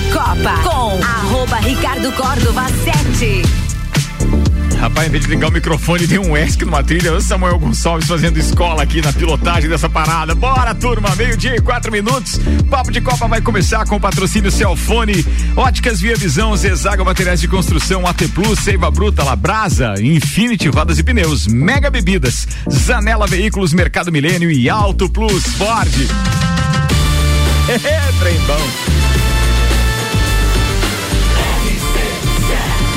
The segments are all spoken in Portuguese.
Copa com arroba Ricardo Córdova 7. Rapaz, em vez de ligar o microfone, tem um ESC numa trilha. O Samuel Gonçalves fazendo escola aqui na pilotagem dessa parada. Bora, turma! Meio-dia e quatro minutos. Papo de Copa vai começar com o patrocínio Celfone, Óticas Via Visão, Zezaga Materiais de Construção, AT Plus, Seiva Bruta, Labrasa, Infinity Rodas e Pneus, Mega Bebidas, Zanela Veículos, Mercado Milênio e Auto Plus Ford. É, trem bom.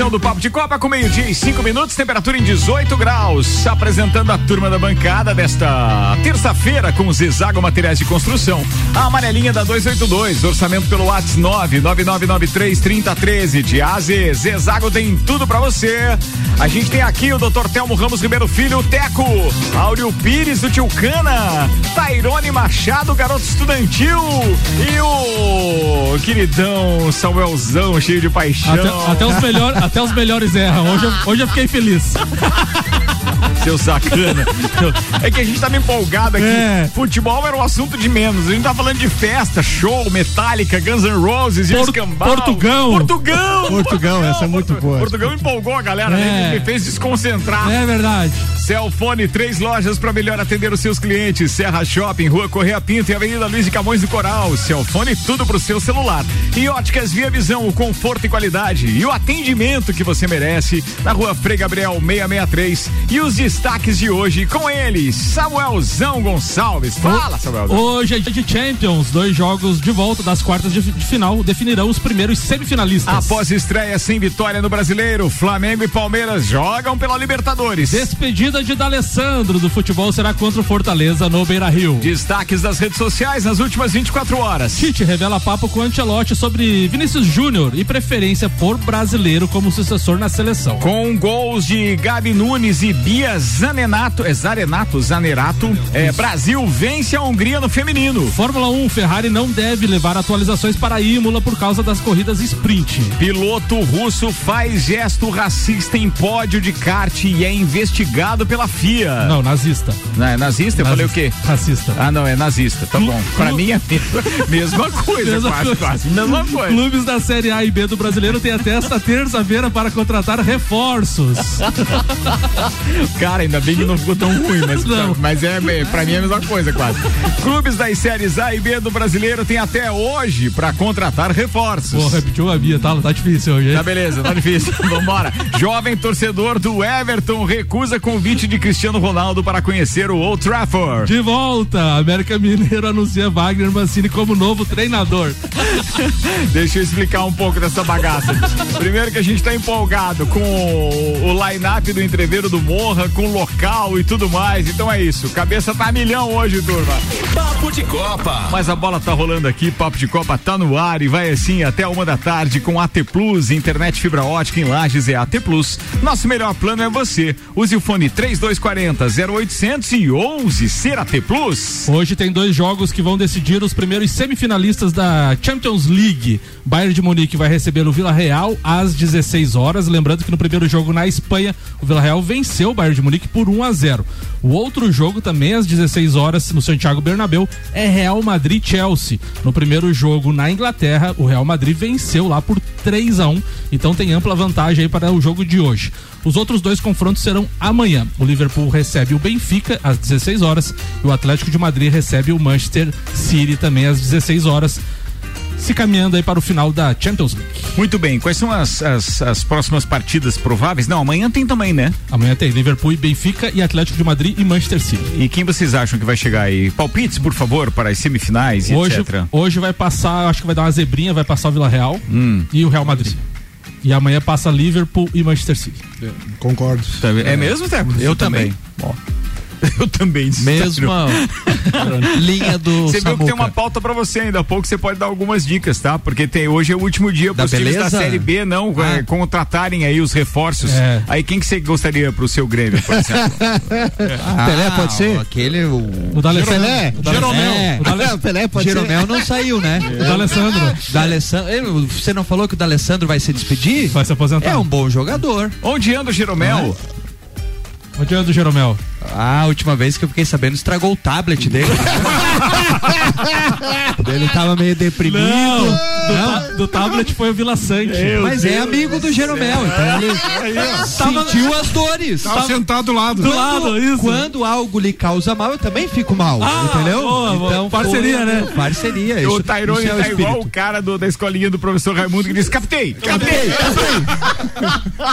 Edição do Papo de Copa com meio-dia e cinco minutos, temperatura em 18 graus. Apresentando a turma da bancada desta terça-feira com Zezago Materiais de Construção. A amarelinha da 282, orçamento pelo WhatsApp 999933013 de AZ. Zezago tem tudo para você. A gente tem aqui o Dr. Telmo Ramos Ribeiro Filho, o Teco, Áureo Pires do Tilcana, Tairone Machado, garoto estudantil e o queridão Samuelzão, cheio de paixão. Até, até os melhor, até os melhores erram. Hoje eu, hoje eu fiquei feliz. Seu sacana. É que a gente tava empolgado aqui. É. Futebol era um assunto de menos. A gente tá falando de festa, show, Metallica, Guns N' Roses, Por, Portugão. Portugão. Portugão, essa é muito boa. Portugão empolgou a galera, né? é. né? Me fez desconcentrar. É verdade. Celfone, três lojas para melhor atender os seus clientes. Serra Shopping, Rua Correia Pinto e Avenida Luiz de Camões do Coral. Celfone, tudo pro seu celular. E óticas Via Visão, o conforto e qualidade. E o atendimento que você merece. Na Rua Frei Gabriel 663. E os destaques de hoje com ele, Samuelzão Gonçalves. Fala, Samuelzão. Hoje é dia de Champions. Dois jogos de volta das quartas de, de final definirão os primeiros semifinalistas. Após estreia sem vitória no Brasileiro, Flamengo e Palmeiras jogam pela Libertadores. Despedida de D'Alessandro do futebol será contra o Fortaleza no Beira Rio. Destaques das redes sociais nas últimas 24 horas. Tite revela papo com Ancelotti sobre Vinícius Júnior e preferência por brasileiro como sucessor na seleção. Com gols de Gabi Nunes e Bia Zanenato, é Zarenato, Zanerato, é, Brasil vence a Hungria no feminino. Fórmula 1, Ferrari não deve levar atualizações para a Imola por causa das corridas sprint. Piloto russo faz gesto racista em pódio de kart e é investigado pela FIA. Não, nazista. Não, é nazista? Eu falei o quê? Racista. Ah, não, é nazista. Tá bom. Pra mim é mesma coisa, mesma quase, coisa. quase. Mesma coisa. Clubes da Série A e B do brasileiro têm até esta terça-feira para contratar reforços. Cara, ainda bem que não ficou tão ruim, mas, não. mas é, pra mim é a mesma coisa, quase. Clubes das séries A e B do brasileiro têm até hoje para contratar reforços. Pô, repetiu a minha, tá? Tá difícil hoje? Tá beleza, tá difícil. Vambora. Jovem torcedor do Everton recusa convite de Cristiano Ronaldo para conhecer o Old Trafford. De volta, América Mineiro anuncia Wagner Mancini como novo treinador. Deixa eu explicar um pouco dessa bagaça. Primeiro que a gente tá empolgado com o, o line-up do entreveiro do Morra, com o local e tudo mais. Então é isso. Cabeça tá milhão hoje, turma. Papo de Copa. Mas a bola tá rolando aqui, Papo de Copa tá no ar e vai assim até uma da tarde com AT Plus, internet fibra ótica em Lages é AT Plus. Nosso melhor plano é você. Use o fone 3240 0800 e 11 ser AT Plus. Hoje tem dois jogos que vão decidir os primeiros semifinalistas da Champions League. Bayern de Munique vai receber o Vila Real às 16 horas. Lembrando que no primeiro jogo na Espanha, o Vila Real venceu o Bayern de Munique por 1 a 0. O outro jogo também às 16 horas no Santiago Bernabéu é Real Madrid Chelsea. No primeiro jogo na Inglaterra, o Real Madrid venceu lá por 3 a 1. Então tem ampla vantagem aí para o jogo de hoje. Os outros dois confrontos serão amanhã. O Liverpool recebe o Benfica às 16 horas e o Atlético de Madrid recebe o Manchester City também às 16 horas se caminhando aí para o final da Champions League. Muito bem, quais são as, as, as, próximas partidas prováveis? Não, amanhã tem também, né? Amanhã tem Liverpool e Benfica e Atlético de Madrid e Manchester City. E quem vocês acham que vai chegar aí? Palpites, por favor, para as semifinais e hoje, etc. Hoje vai passar, acho que vai dar uma zebrinha, vai passar o Vila Real hum. e o Real Madrid. E amanhã passa Liverpool e Manchester City. concordo. É, é mesmo, Teco? Eu, Eu também. também. Eu também. Mesma linha do Você viu que tem Samuca. uma pauta pra você ainda. Há pouco você pode dar algumas dicas, tá? Porque tem, hoje é o último dia Da pros times da? Série B não Ah. é, contratarem aí os reforços. É. Aí quem que você gostaria pro seu Grêmio, por exemplo? Ah, Pelé pode ser? Aquele. O, O D'Alessandro. Pelé? O. É. O D'Ale- O Pelé pode Jeromel não saiu, né? o D'Alessandro. D'Alessandro, você não falou que o D'Alessandro vai se despedir? Vai se aposentar. É um bom jogador. Onde anda o Jeromel? Onde anda o Jeromel? Ah, a última vez que eu fiquei sabendo, estragou o tablet dele. Ele tava meio deprimido. Não, do, ta- do tablet foi o Vila Sante. Mas é amigo do Jeromel, então ele sentiu as dores. Tava sentado do lado. Do lado, isso. Quando algo lhe causa mal, eu também fico mal, Ah, entendeu? boa, parceria, foi- né? Parceria. O Tairone isso é tá espírito. igual o cara do- da escolinha do professor Raimundo que diz: Captei! Captei!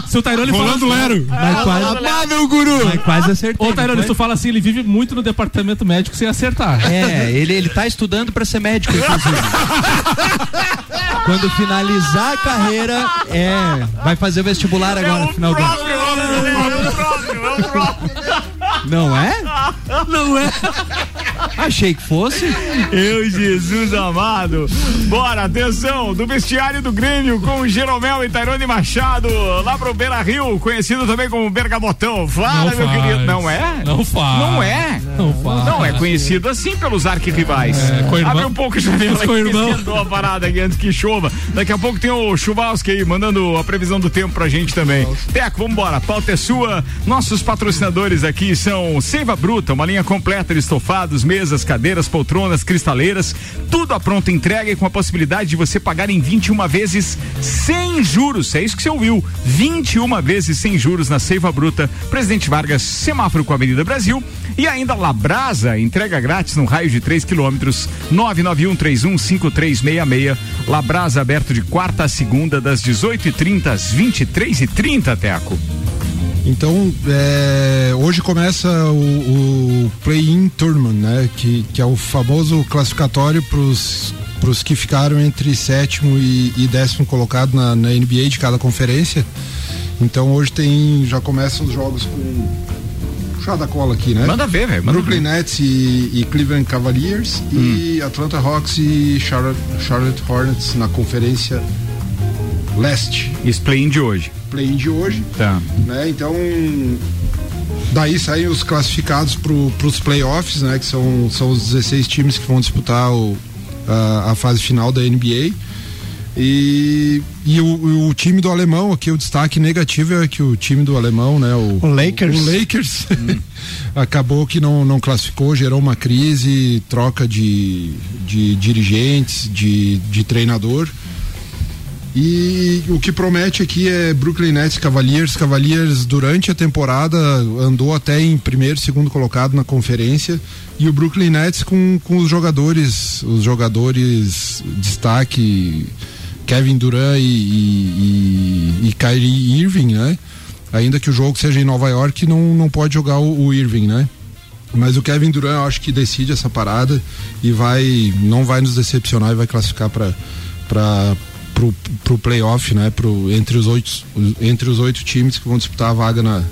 Se o Tairone. Rolando Lero. Mas quase, Amável guru. mas quase acertei. Tairone, se tu fala assim, ele vive muito no departamento médico sem acertar. É, ele, ele tá estudando pra ser médico, inclusive. Quando finalizar a carreira, é, vai fazer o vestibular agora no final do ano. próprio, é é. Não é? Não é? Achei que fosse. Eu, Jesus amado. Bora, atenção, do vestiário do Grêmio com o Jeromel e Tairone Machado, lá pro Beira Rio, conhecido também como Bergamotão. Fala, Não meu faz. querido. Não é? Não faz. Não é? Não faz. Não, é conhecido assim pelos arquirrivais. É, com a irmã- Abre um pouco a janela com o irmão. a parada aqui antes que chova. Daqui a pouco tem o Chubasco aí, mandando a previsão do tempo pra gente também. Teco, vambora, a pauta é sua. Nossos patrocinadores aqui são Seiva Uma linha completa de estofados, mesas, cadeiras, poltronas, cristaleiras, tudo a pronta entrega e com a possibilidade de você pagar em 21 vezes sem juros. É isso que você ouviu. 21 vezes sem juros na Seiva Bruta, Presidente Vargas, semáforo com a Avenida Brasil. E ainda Labrasa, entrega grátis no raio de 3 quilômetros, 991315366. Labrasa aberto de quarta a segunda, das 18h30 às 23h30, Teco. Então, é, hoje começa o, o Play-In Tournament, né? Que, que é o famoso classificatório para os que ficaram entre sétimo e, e décimo colocado na, na NBA de cada conferência. Então hoje tem. Já começam os jogos com. Puxar da cola aqui, né? Manda ver, velho. Brooklyn ver. Nets e, e Cleveland Cavaliers e Atlanta Hawks e Charlotte, Charlotte Hornets na conferência leste. Esse play-in de hoje. Play-in de hoje Tá. né? Então, daí saem os classificados para os playoffs, né? Que são, são os 16 times que vão disputar o, a, a fase final da NBA. E, e o, o time do alemão, aqui o destaque negativo é que o time do alemão, né? O, O Lakers. O, Lakers acabou que não, não classificou, gerou uma crise, troca de, de dirigentes, de, de treinador. E o que promete aqui é Brooklyn Nets Cavaliers. Cavaliers durante a temporada andou até em primeiro, segundo colocado na conferência. E o Brooklyn Nets com, com os jogadores, os jogadores destaque, Kevin Durant e, e, e, e Kyrie Irving, né? Ainda que o jogo seja em Nova York, não, não pode jogar o, o Irving, né? Mas o Kevin Durant eu acho que decide essa parada e vai não vai nos decepcionar e vai classificar para pro, pro playoff, né? Pro, entre, os oito, entre os oito times que vão disputar a vaga na,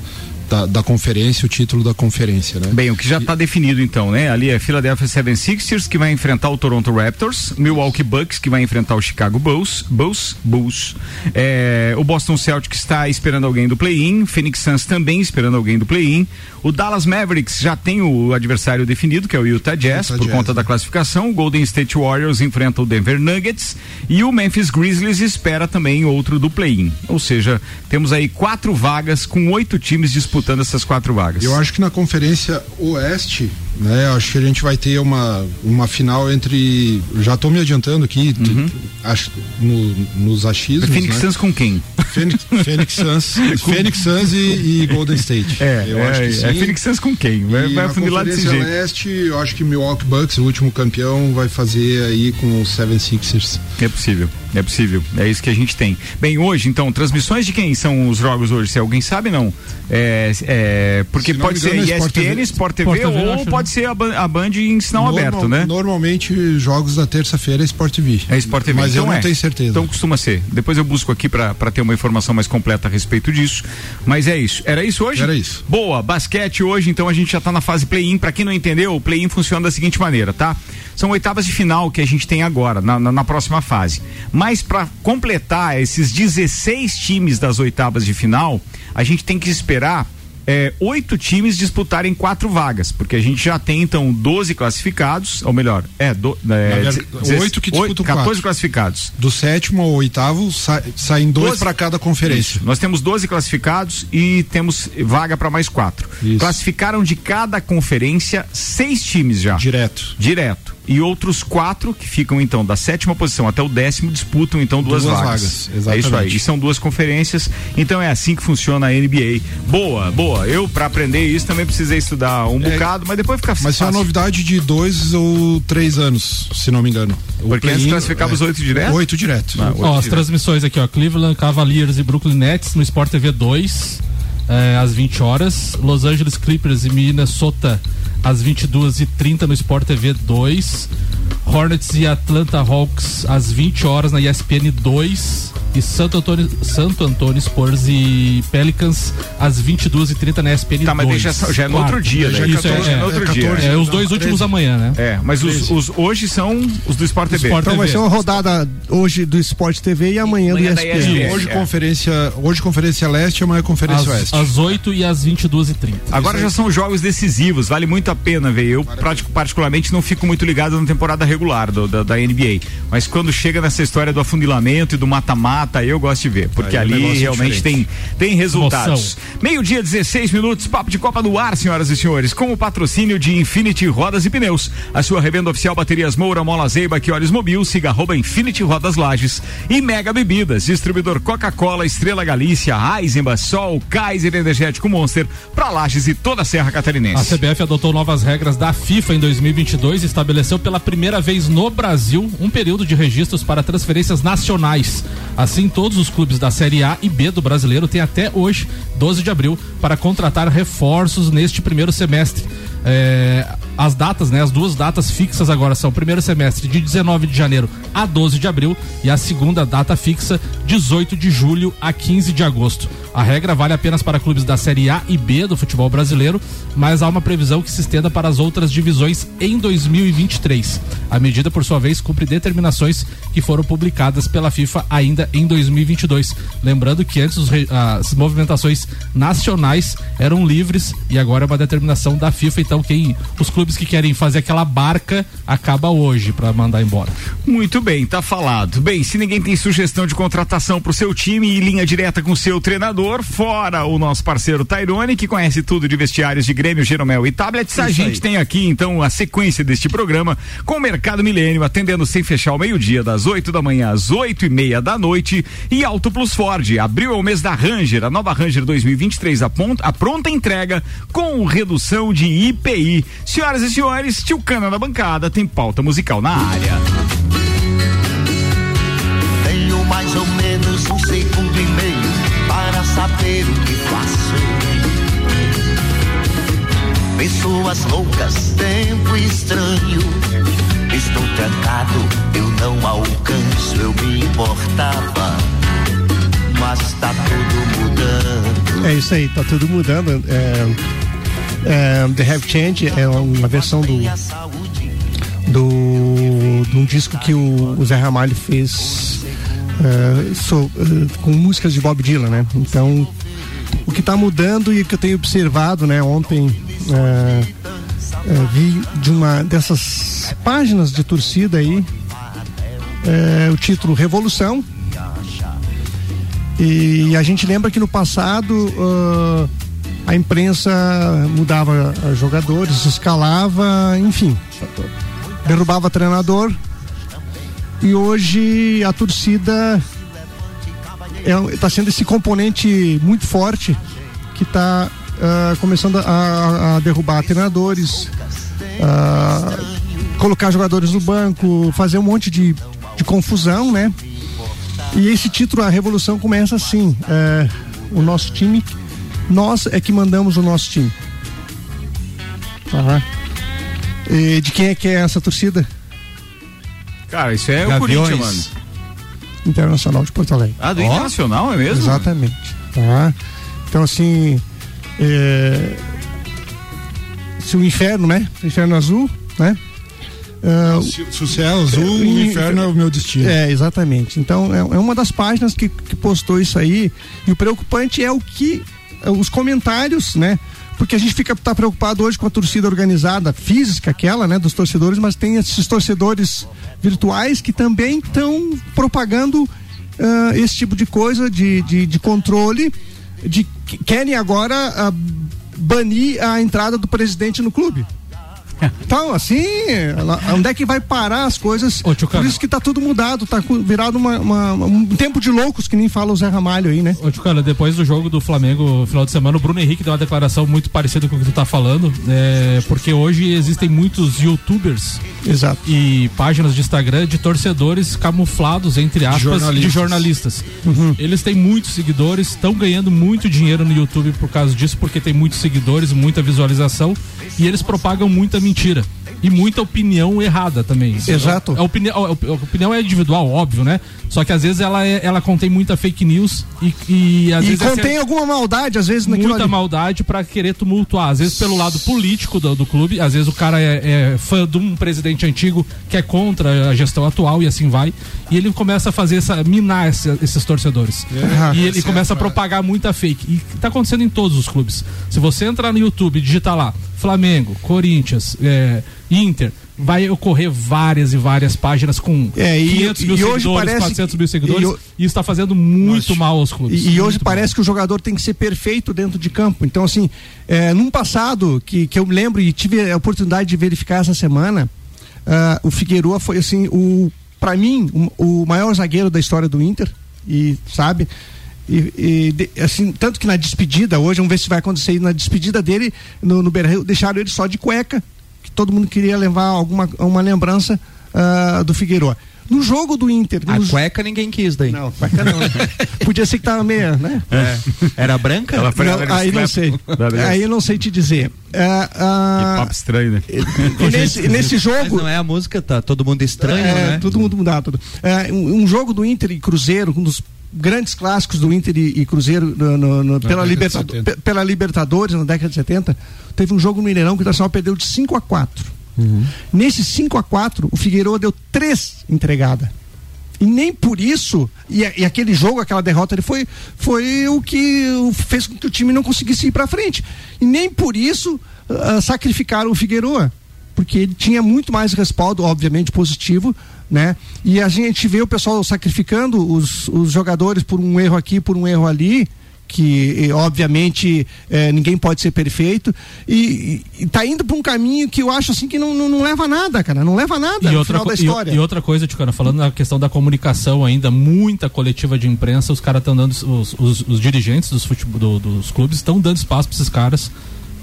da, da conferência, o título da conferência, né? Bem, o que já está definido então, né? Ali é Philadelphia 76ers que vai enfrentar o Toronto Raptors, Milwaukee Bucks que vai enfrentar o Chicago Bulls, Bulls, Bulls. É, o Boston Celtics está esperando alguém do play-in, Phoenix Suns também esperando alguém do play-in. O Dallas Mavericks já tem o adversário definido, que é o Utah Jazz, Utah por Jazz, conta da né? classificação. O Golden State Warriors enfrenta o Denver Nuggets e o Memphis Grizzlies espera também outro do play-in. Ou seja, temos aí quatro vagas com oito times disputando essas quatro vagas. Eu acho que na conferência oeste, né? Acho que a gente vai ter uma, uma final entre. Já estou me adiantando aqui, t- acho, no, nos achismos. Phoenix né? Suns com quem? Phoenix, Phoenix Suns, Phoenix Suns e, e Golden State. eu acho que sim. é Phoenix Suns com quem? Vai, vai afunilar desse Conferência jeito. Leste, eu acho que Milwaukee Bucks, o último campeão, vai fazer aí com os Seven Sixers. É possível, é possível. É isso que a gente tem. Bem, hoje, então, transmissões de quem são os jogos hoje? Se alguém sabe, não. É, é, porque Se não pode ser é Sport ESPN, TV. Sport TV, Sport TV, ou acho, pode ser a, Ban- a Band em sinal Normal- aberto, né? Normalmente, jogos da terça-feira é Sport TV. É Sport TV. Mas então eu não é. tenho certeza. Então costuma ser. Depois eu busco aqui pra ter uma informação mais completa a respeito disso. Mas é isso. Era isso hoje? Era isso. Boa, basquete hoje, então a gente já tá na fase play-in. Pra quem não entendeu, o play-in funciona da seguinte maneira, tá? São oitavas de final que a gente tem agora, na, na, na próxima fase. Mas para completar esses 16 times das oitavas de final, a gente tem que esperar é, oito times disputarem quatro vagas, porque a gente já tem então 12 classificados, ou melhor, é, do, é oito que disputam 14 quatro. classificados. Do sétimo ao oitavo sa- saem dois para cada conferência. Isso. Nós temos 12 classificados e temos vaga para mais quatro. Isso. Classificaram de cada conferência seis times já. Direto. Direto. E outros quatro que ficam então da sétima posição até o décimo disputam então duas, Duas vagas. vagas, É isso aí. E são duas conferências. Então é assim que funciona a NBA. Boa, boa. Eu para aprender isso também precisei estudar um É, bocado, mas depois fica Mas isso é fácil. uma novidade de dois ou três anos, se não me engano. O Porque antes play-in, classificava os oito direto? Oito direto. Ah, Ó, oito as direto. transmissões aqui, ó. Cleveland Cavaliers e Brooklyn Nets no Sport TV 2, eh, às 20 horas. Los Angeles Clippers e Minnesota às 22h30 no Sport TV 2. Hornets e Atlanta Hawks às 20 horas na ESPN 2. E Santo Antônio, Santo Antônio Spurs e Pelicans às 22h30 na ESPN 2. Tá, mas já, já é no outro dia, já né? é Isso, é, 14, é, no outro é dia. 14. É, os Não, dois 13. últimos amanhã, né? É, mas os, os hoje são os do Sport TV. Sport Então vai TV. ser uma rodada hoje do Sport TV e amanhã do Amanhã da ESPN. ESPN. Hoje É. conferência, hoje conferência leste, amanhã conferência Às, oeste. às 8 e às 22h30. Agora já são jogos decisivos, vale muito a pena ver. Eu, prati- particularmente, não fico muito ligado na temporada regular do- da, da NBA. Mas quando chega nessa história do afunilamento e do mata-mata, eu gosto de ver. Porque Aí é ali negócio realmente tem, tem resultados. Meio-dia, 16 minutos, papo de Copa no ar, senhoras e senhores, com o patrocínio de Infinity Rodas e Pneus. A sua revenda oficial Baterias Moura, Mola Zeiba, que olhos mobil, siga arroba Infinity Rodas Lages e Mega Bebidas, distribuidor Coca-Cola, Estrela Galícia, Eisenbach, Sol, Kaiser Energético Monster, pra Lages e toda a Serra A Catarinense. CBF adotou novas regras da FIFA em 2022 e estabeleceu pela primeira vez no Brasil um período de registros para transferências nacionais. Assim, todos os clubes da Série A e B do brasileiro têm até hoje, 12 de abril, para contratar reforços neste primeiro semestre. É, as datas, né? As duas datas fixas agora são o primeiro semestre de 19 de janeiro a 12 de abril e a segunda data fixa 18 de julho a 15 de agosto. A regra vale apenas para clubes da Série A e B do futebol brasileiro, mas há uma previsão que se estenda para as outras divisões em 2023. A medida, por sua vez, cumpre determinações que foram publicadas pela FIFA ainda em 2022. Lembrando que antes as movimentações nacionais eram livres e agora é uma determinação da FIFA. Então, quem os clubes que querem fazer aquela barca acaba hoje para mandar embora. Muito bem, tá falado. Bem, se ninguém tem sugestão de contratação pro seu time e linha direta com seu treinador, fora o nosso parceiro Tairone, que conhece tudo de vestiários de Grêmio, Jeromel e tablets, a gente tem aqui então a sequência deste programa com o Mercado Milênio, atendendo sem fechar o meio-dia, das 8 da manhã às 8 e meia da noite. E Auto Plus Ford, abril é o mês da Ranger, a nova Ranger 2023, a, pon- a pronta entrega com redução de IPI. Senhoras e senhores, Tio Cana na bancada tem pauta musical na área. Isso aí, tá tudo mudando. É, é, The Have Change é uma versão do, do, de um disco que o, o Zé Ramalho fez é, so- é, com músicas de Bob Dylan, né? Então, o que está mudando e que eu tenho observado, né? Ontem é, vi de uma dessas páginas de torcida aí o título Revolução. E a gente lembra que no passado ah, a imprensa mudava ah, jogadores, escalava, enfim, derrubava treinador. E hoje a torcida está sendo esse componente muito forte que está começando a, a derrubar treinadores, ah, colocar jogadores no banco, fazer um monte de, de confusão, né? E esse título, a revolução começa assim: é, o nosso time, nós é que mandamos o nosso time. Tá? E de quem é que é essa torcida? Cara, isso é o Gaviões. Corinthians, mano. Internacional de Porto Alegre. Ah, do Internacional, é mesmo? Exatamente. Tá? Então, assim, é, se o inferno, né? O inferno azul, né? Ah, Se, se o céu é azul, o inferno é o meu destino. É, exatamente. Então, é, é uma das páginas que, que postou isso aí. E o preocupante é o que. é os comentários, né? Porque a gente fica tá preocupado hoje com a torcida organizada, física, aquela, né, dos torcedores, mas tem esses torcedores virtuais que também estão propagando ah, esse tipo de coisa, de, de, de controle, de que querem agora ah, banir a entrada do presidente no clube. Então, assim, ela- onde é que vai parar as coisas? Ô, Por isso que tá tudo mudado, tá virado uma- uma- um tempo de loucos, que nem fala o Zé Ramalho aí, né? Ô, Tchucana, depois do jogo do Flamengo, final de semana, o Bruno Henrique deu uma declaração muito parecida com o que tu tá falando, é, porque hoje existem muitos youtubers Exato. e páginas de Instagram de torcedores camuflados, entre aspas, de Jornalistas. jornalistas. Uhum. Eles têm muitos seguidores, estão ganhando muito dinheiro no YouTube por causa disso, porque tem muitos seguidores, muita visualização, e eles propagam muita mentira. E muita opinião errada também. Exato. A opinião, a op- a opinião é individual, óbvio, né? Só que às vezes ela, é- ela contém muita fake news e, e às E vezes é contém alguma maldade, às vezes, naquilo muita ali. maldade pra querer tumultuar. Às vezes pelo lado político do, do clube, às vezes o cara é, é fã de um presidente antigo que é contra a gestão atual e assim vai. E ele começa a fazer essa. minar esse- esses torcedores. É, e ele começa a propagar muita fake. E tá acontecendo em todos os clubes. Se você entrar no YouTube e digitar lá Flamengo, Corinthians, é, Inter. Vai ocorrer várias e várias páginas com É, e- 500 mil e hoje seguidores, parece 400 mil seguidores. e E, está fazendo muito mal aos clubes. E, e hoje Muito mal. parece que o jogador tem que ser perfeito dentro de campo. Então, assim, é, num passado que, que eu me lembro e tive a oportunidade de verificar essa semana, ah, o Figueroa foi assim, o para mim, o, o maior zagueiro da história do Inter. E sabe? E, e de- assim, tanto que na despedida, hoje, vamos ver se vai acontecer, na despedida dele, no, no Beira-Rio, deixaram ele só de cueca, que todo mundo queria levar alguma uma lembrança ah, do Figueroa. No jogo do Inter. A no- cueca ninguém quis daí. Não, cueca não. né? Podia ser que tava meia, né? É. Era branca? Ela foi Não, ela aí não sei. Aí eu não sei te dizer. Ah, Que papo estranho, né? e nesse, nesse Mas jogo. não é a música, tá todo mundo estranho, é, né? Todo mundo mudado. Tudo. É, um, um jogo do Inter e Cruzeiro, um dos grandes clássicos do Inter e, e Cruzeiro no- no- no- pela, década de Libertado- 70. pe- pela Libertadores na década de 70. Teve um jogo no Mineirão que o Internacional perdeu de 5 a 4 Nesse 5 a 4 o Figueiredo deu três entregada. E nem por isso, e, e aquele jogo, aquela derrota, ele foi, foi o que fez com que o time não conseguisse ir para frente. E nem por isso ah, sacrificaram o Figueroa, porque ele tinha muito mais respaldo, obviamente positivo, né? E a gente vê o pessoal sacrificando os, os jogadores por um erro aqui, por um erro ali, que eh, obviamente eh, ninguém pode ser perfeito e, e, e tá indo para um caminho que eu acho assim que não, não, não leva a nada, cara, não leva a nada E no outra, final da e história. e outra coisa, Ticana, falando na questão da comunicação ainda, muita coletiva de imprensa, os caras estão dando, os, os, os dirigentes dos, futebol, do- dos clubes estão dando espaço para esses caras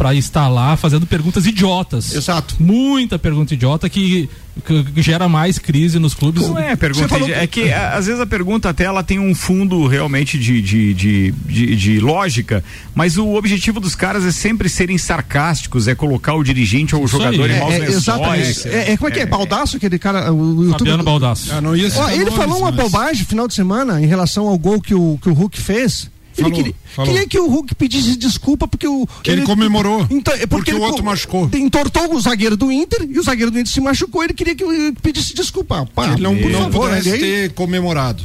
para estar lá fazendo perguntas idiotas. Exato. Muita pergunta idiota que, que- que gera mais crise nos clubes. Não é pergunta, falou- é que às vezes a pergunta até ela tem um fundo realmente de, de, de, de, de lógica, mas o objetivo dos caras é sempre serem sarcásticos, é colocar o dirigente ou o jogador em É, maus é, lençóis. exatamente. É, é, como é que é? Baldaço, aquele cara, o YouTube. Fabiano Baldasso. Ah, não ia Ó, citar ele falou uma mas- bobagem no final de semana em relação ao gol que o, que o Hulk fez. Ele Falou, queria, falou. queria que o Hulk pedisse desculpa porque o. Que ele comemorou, Então, é porque ele o outro co- machucou. Entortou o zagueiro do Inter e o zagueiro do Inter se machucou. Ele queria que ele pedisse desculpa. Pá, que ele não, por não favor, pudesse ele aí- ter comemorado.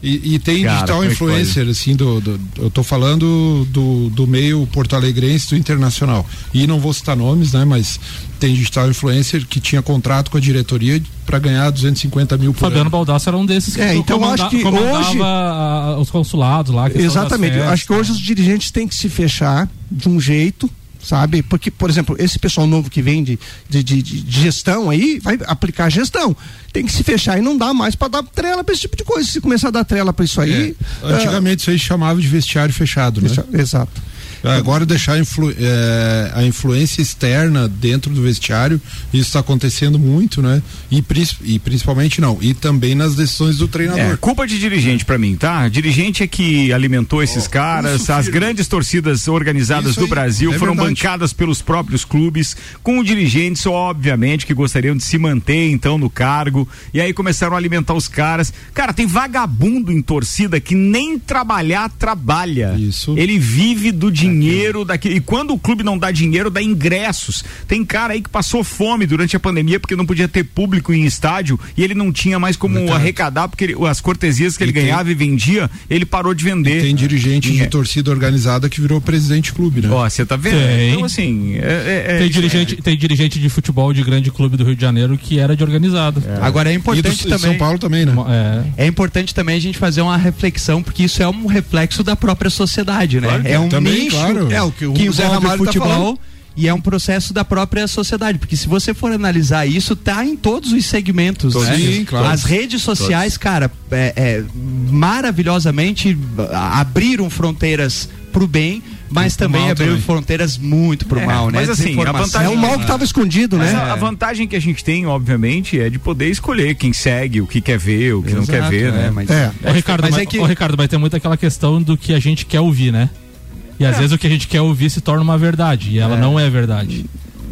E, e tem Cara, digital é influencer, assim, do, do- eu tô falando do, do meio porto-alegrense do internacional. E não vou citar nomes, né? Mas tem digital influencer que tinha contrato com a diretoria para ganhar 250 mil por Fabiano ano. Baldasso era um desses que É, então comanda- acho que hoje- a- os consulados lá. Exatamente. Acho que hoje os dirigentes têm que se fechar de um jeito, sabe? Porque, por exemplo, esse pessoal novo que vem de, de, de- de gestão aí, vai aplicar gestão. Tem que se fechar e não dá mais para dar trela para esse tipo de coisa. Se começar a dar trela para isso aí. É, Antigamente isso aí chamava de vestiário fechado, né? ah, Exato. Agora deixar a, influ, é, a influência externa dentro do vestiário, isso está acontecendo muito, né? E, e, principalmente não, e também nas decisões do treinador. É, culpa de dirigente para mim, tá? Dirigente é que alimentou esses oh, caras, isso, as filho. grandes torcidas organizadas do Brasil é foram verdade. bancadas pelos próprios clubes, com dirigentes, obviamente, que gostariam de se manter então no cargo, e aí começaram a alimentar os caras. Cara, tem vagabundo em torcida que nem trabalhar trabalha. Isso. Ele vive do dinheiro daqui. E quando o clube não dá dinheiro, dá ingressos. Tem cara aí que passou fome durante a pandemia porque não podia ter público em estádio e ele não tinha mais como Verdade. arrecadar porque ele, as cortesias que ele tem, ganhava e vendia, ele parou de vender. tem dirigente de torcida organizada que virou presidente clube, né? Ó, você tá vendo? Tem. Então assim, é, é, tem dirigente, tem dirigente de futebol de grande clube do Rio de Janeiro que era de organizado. Agora é importante do, também. São Paulo também, né? É. é importante também a gente fazer uma reflexão porque isso é um reflexo da própria sociedade, né? Claro, é um também, nicho claro. é o que, o que envolve o tá futebol. Tá e é um processo da própria sociedade, porque se você for analisar isso, tá em todos os segmentos, todos, né? Sim, claro. As redes sociais, todos. cara, é, é, maravilhosamente abriram fronteiras pro bem, mas pro também abriu também. fronteiras muito pro é, mal, né? Mas assim, a vantagem é o mal que estava escondido, né? A, a, vantagem que a gente tem, obviamente, é de poder escolher quem segue, o que quer ver, o que Exato, não quer ver, né? Mas, é. Ô, Ricardo, mas, mas é que... ô, Ricardo, vai ter muito aquela questão do que a gente quer ouvir, né? E às é. vezes o que a gente quer ouvir se torna uma verdade, e ela é. não é verdade.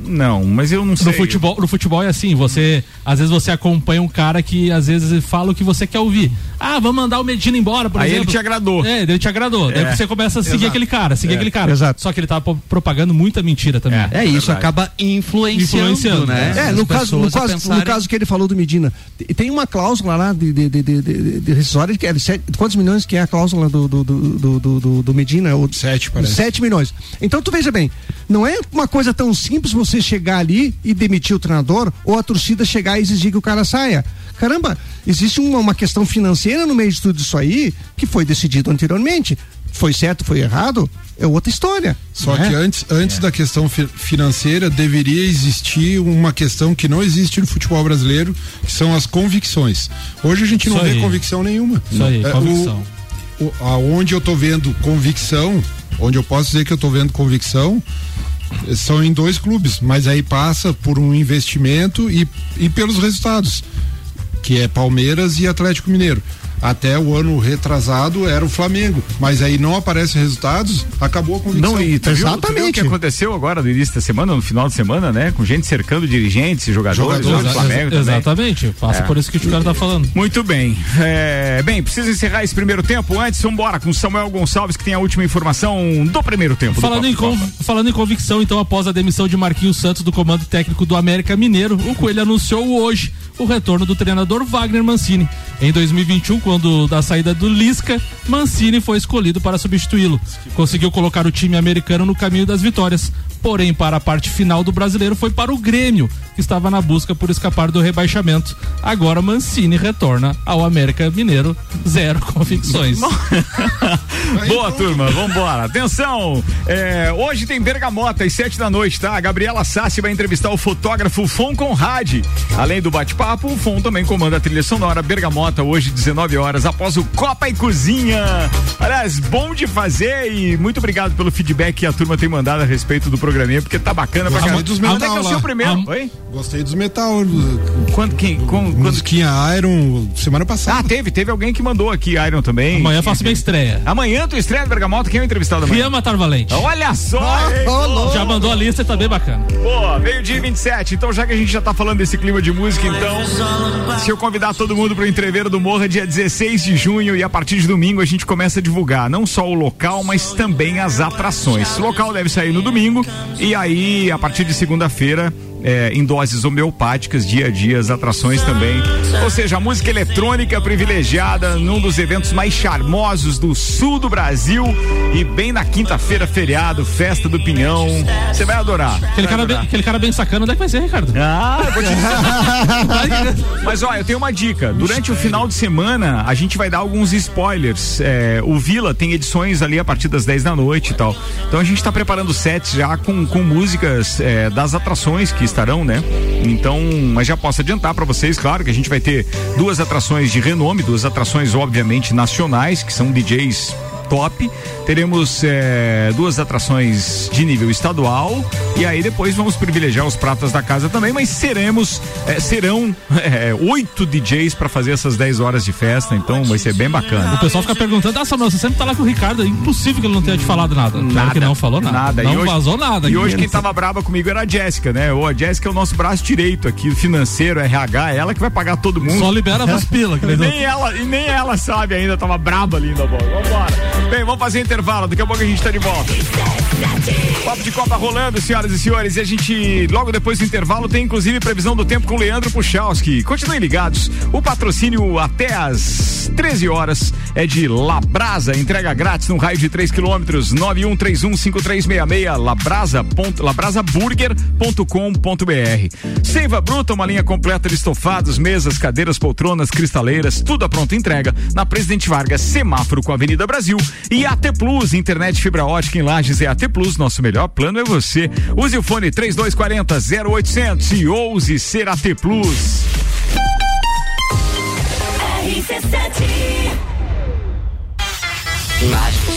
Não, mas eu não sei. No futebol, no futebol é assim, você às vezes você acompanha um cara que às vezes fala o que você quer ouvir. Ah, vamos mandar o Medina embora, por Aí exemplo. ele te agradou. É, ele te agradou. É. Daí você começa a seguir Exato. aquele cara, seguir é. aquele cara. Exato. Só que ele tá propagando muita mentira também. É, é isso acaba influenciando, influenciando né? É, no caso, no caso, pensarem... no caso que ele falou do Medina, tem uma cláusula lá de, de, de, de, de, de rescisória que é quantos milhões que é a cláusula do, do, do, do, do, do Medina? O, sete, parece. Sete milhões. Então tu veja bem, não é uma coisa tão simples você chegar ali e demitir o treinador ou a torcida chegar e exigir que o cara saia. Caramba, existe uma, uma questão financeira no meio de tudo isso aí que foi decidido anteriormente. Foi certo, foi errado? É outra história. Só né? que antes, antes é. da questão fi financeira, deveria existir uma questão que não existe no futebol brasileiro, que são as convicções. Hoje a gente não vê convicção nenhuma. Isso aí, é, convicção. O, o, aonde eu estou vendo convicção, onde eu posso dizer que eu estou vendo convicção, são em dois clubes, mas aí passa por um investimento e, e pelos resultados, que é Palmeiras e Atlético Mineiro até o ano retrasado era o Flamengo, mas aí não aparecem resultados, acabou a convicção. Não, e tu Exatamente. Viu, tu viu o que aconteceu agora no início da semana, no final de semana, né? Com gente cercando dirigentes jogadores, jogadores do Flamengo ex Exatamente, passa é. por isso que o cara tá falando. Muito bem. É, bem, precisa encerrar esse primeiro tempo. Antes, vamos embora com Samuel Gonçalves, que tem a última informação do primeiro tempo. Falando, em, falando em convicção, então, após a demissão de Marquinhos Santos do comando técnico do América Mineiro, o Coelho anunciou hoje o retorno do treinador Wagner Mancini. Em 2021, quando da saída do Lisca, Mancini foi escolhido para substituí-lo. Conseguiu colocar o time americano no caminho das vitórias. Porém, para a parte final do brasileiro foi para o Grêmio, que estava na busca por escapar do rebaixamento. Agora Mancini retorna ao América Mineiro, zero convicções. Boa, turma, vambora. Atenção! É, hoje tem Bergamota às sete da noite, tá? A Gabriela Sassi vai entrevistar o fotógrafo Fon Conrad. Além do bate-papo, o Fon também comanda a trilha sonora Bergamota hoje, 19 horas, após o Copa e Cozinha. Aliás, bom de fazer e muito obrigado pelo feedback que a turma tem mandado a respeito do programinha, porque tá bacana pra caramba. Dos metal, Quando é que é o seu primeiro? Oi? Gostei dos metal. Quando, quem, com, quando... Iron semana passada. Ah, teve, teve alguém que mandou aqui Iron também. Amanhã faço minha estreia. Amanhã tu estreia no Bergamota, quem é o entrevistado amanhã? Rian Matar Valente. Olha só! Ah, oh, já mandou a lista e tá bem bacana. Pô, meio dia 27, então já que a gente já tá falando desse clima de música, então, se eu convidar todo mundo pro entreveiro do Morra dia 16 de junho e a partir de domingo a gente começa a divulgar não só o local, mas também as atrações. O local deve sair no domingo e aí, a partir de segunda-feira, é, em doses homeopáticas, dia a dia, as atrações também. Ou seja, a música eletrônica privilegiada num dos eventos mais charmosos do sul do Brasil e bem na quinta-feira, feriado, festa do Pinhão. Você vai adorar. Aquele, vai cara adorar. Bem, aquele cara bem sacana, onde é que vai ser, Ricardo? Ah, vou te dizer. Mas olha, eu tenho uma dica. Durante o final de semana, a gente vai dar alguns spoilers. É, o Vila tem edições ali a partir das 10 da noite e tal. Então a gente está preparando sets já com, com músicas é, das atrações que estarão, né? Então, mas já posso adiantar para vocês, claro, que a gente vai ter duas atrações de renome, duas atrações obviamente nacionais, que são DJs top. Teremos é, duas atrações de nível estadual e aí depois vamos privilegiar os pratas da casa também, mas seremos, é, serão é, oito DJs para fazer essas 10 horas de festa, então vai ser bem bacana. O pessoal fica perguntando, ah, Samuel, você sempre tá lá com o Ricardo, é impossível que ele não tenha te falado nada. Claro Nada. que não falou nada. Nada. Não hoje- vazou nada. E hoje quem tava brava comigo era a Jéssica, né? Ô, a Jéssica é o nosso braço direito aqui, financeiro, RH, é ela que vai pagar todo mundo. Só libera as pilas. nem ela, e nem ela sabe ainda, tava braba ali na bola. Vambora. Bem, vamos fazer intervalo, daqui a pouco a gente tá de volta. Papo de Copa rolando, senhoras e senhores, e a gente, logo depois do intervalo, tem inclusive previsão do tempo com Leandro Puchalski. Continuem ligados, o patrocínio até às 13 horas é de Labrasa, entrega grátis no raio de 3 quilômetros, 91315366, labrasa, ponto- labrasaburger.com.br. Seiva Bruta, uma linha completa de estofados, mesas, cadeiras, poltronas, cristaleiras, tudo a pronta entrega na Presidente Vargas, semáforo com a Avenida Brasil. E AT Plus, internet fibra ótica em Lages é AT Plus, nosso melhor plano é você. Use o fone 3240 0800 e ouse ser AT Plus. Lages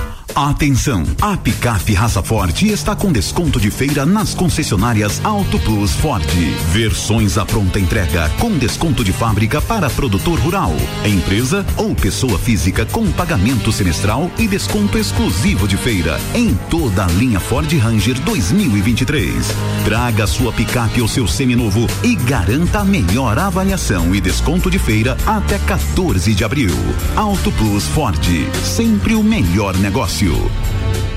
Atenção! A picape Raça Forte está com desconto de feira nas concessionárias Auto Plus Ford. Versões à pronta entrega com desconto de fábrica para produtor rural, empresa ou pessoa física com pagamento semestral e desconto exclusivo de feira em toda a linha Ford Ranger 2023. Traga sua picape ou seu seminovo e garanta a melhor avaliação e desconto de feira até 14 de abril. Auto Plus Ford, sempre o melhor negócio. Super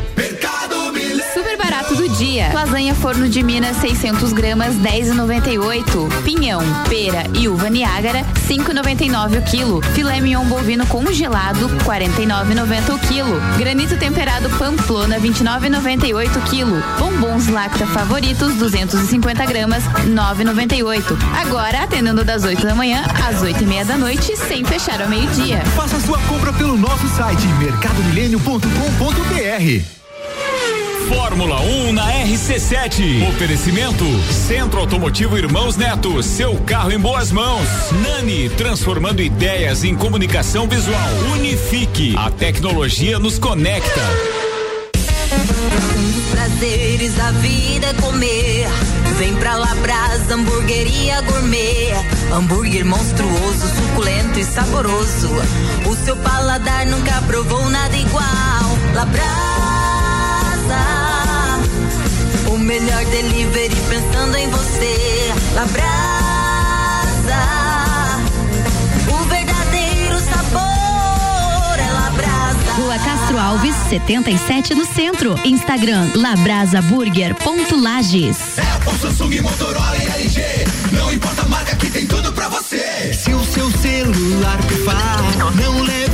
barato do dia. Lasanha forno de Minas 600 gramas 10,98. Pinhão, pera e uva Niágara 5,99 o quilo. Filé mignon bovino congelado 49,90 o quilo. Granito temperado Pamplona 29,98 o quilo. Bombons Lacta favoritos 250 gramas 9,98. Agora atendendo das 8 da manhã às 8 e meia da noite sem fechar ao meio dia. Faça sua compra pelo nosso site mercadomilênio.com.br. Fórmula 1 na RC7. Oferecimento Centro Automotivo Irmãos Neto. Seu carro em boas mãos. Nani, transformando ideias em comunicação visual. Unifique. A tecnologia nos conecta. Prazeres da vida é comer. Vem pra Labrasa, hamburgueria gourmet. Hambúrguer monstruoso, suculento e saboroso. O seu paladar nunca provou nada igual. Melhor delivery pensando em você. Labrasa, o verdadeiro sabor é Labrasa. Rua Castro Alves, 77 no centro. Instagram labrasaburger.lages. O Samsung, Motorola e LG. Não importa a marca que tem tudo pra você. Se o seu celular pifar, não leve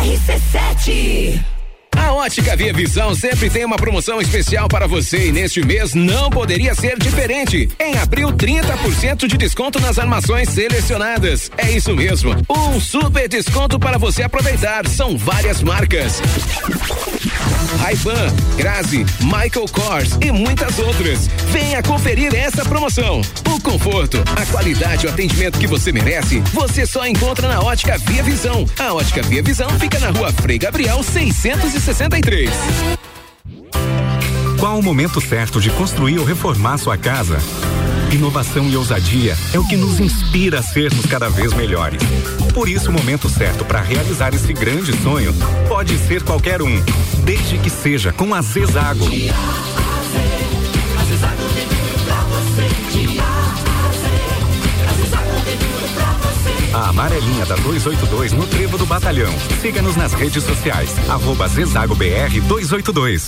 RC7 a Ótica Via Visão sempre tem uma promoção especial para você e neste mês não poderia ser diferente. Em abril, 30% de desconto nas armações selecionadas. É isso mesmo, um super desconto para você aproveitar. São várias marcas. Ray-Ban, Grazi, Michael Kors e muitas outras. Venha conferir essa promoção. O conforto, a qualidade e o atendimento que você merece, você só encontra na Ótica Via Visão. A Ótica Via Visão fica na rua Frei Gabriel 663. Qual o momento certo de construir ou reformar sua casa? Inovação e ousadia é o que nos inspira a sermos cada vez melhores. Por isso, o momento certo para realizar esse grande sonho pode ser qualquer um, desde que seja com a Zezago. A amarelinha da 282 no Trevo do Batalhão. Siga-nos nas redes sociais. Arroba Zezago BR 282.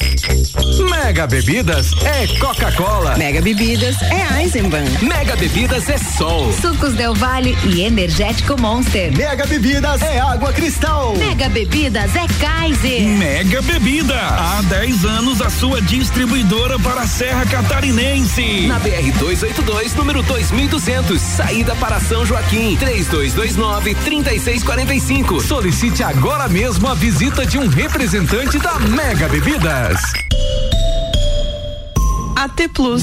Mega Bebidas é Coca-Cola. Mega Bebidas é Eisenbahn. Mega Bebidas é Sol. Sucos Del Vale e Energético Monster. Mega Bebidas é Água Cristal. Mega Bebidas é Kaiser. Mega Bebida. Há 10 anos a sua distribuidora para a Serra Catarinense. Na BR 282, número 2200, saída para São Joaquim. 32 3229 3645. Solicite agora mesmo a visita de um representante da Mega Bebidas. AT Plus.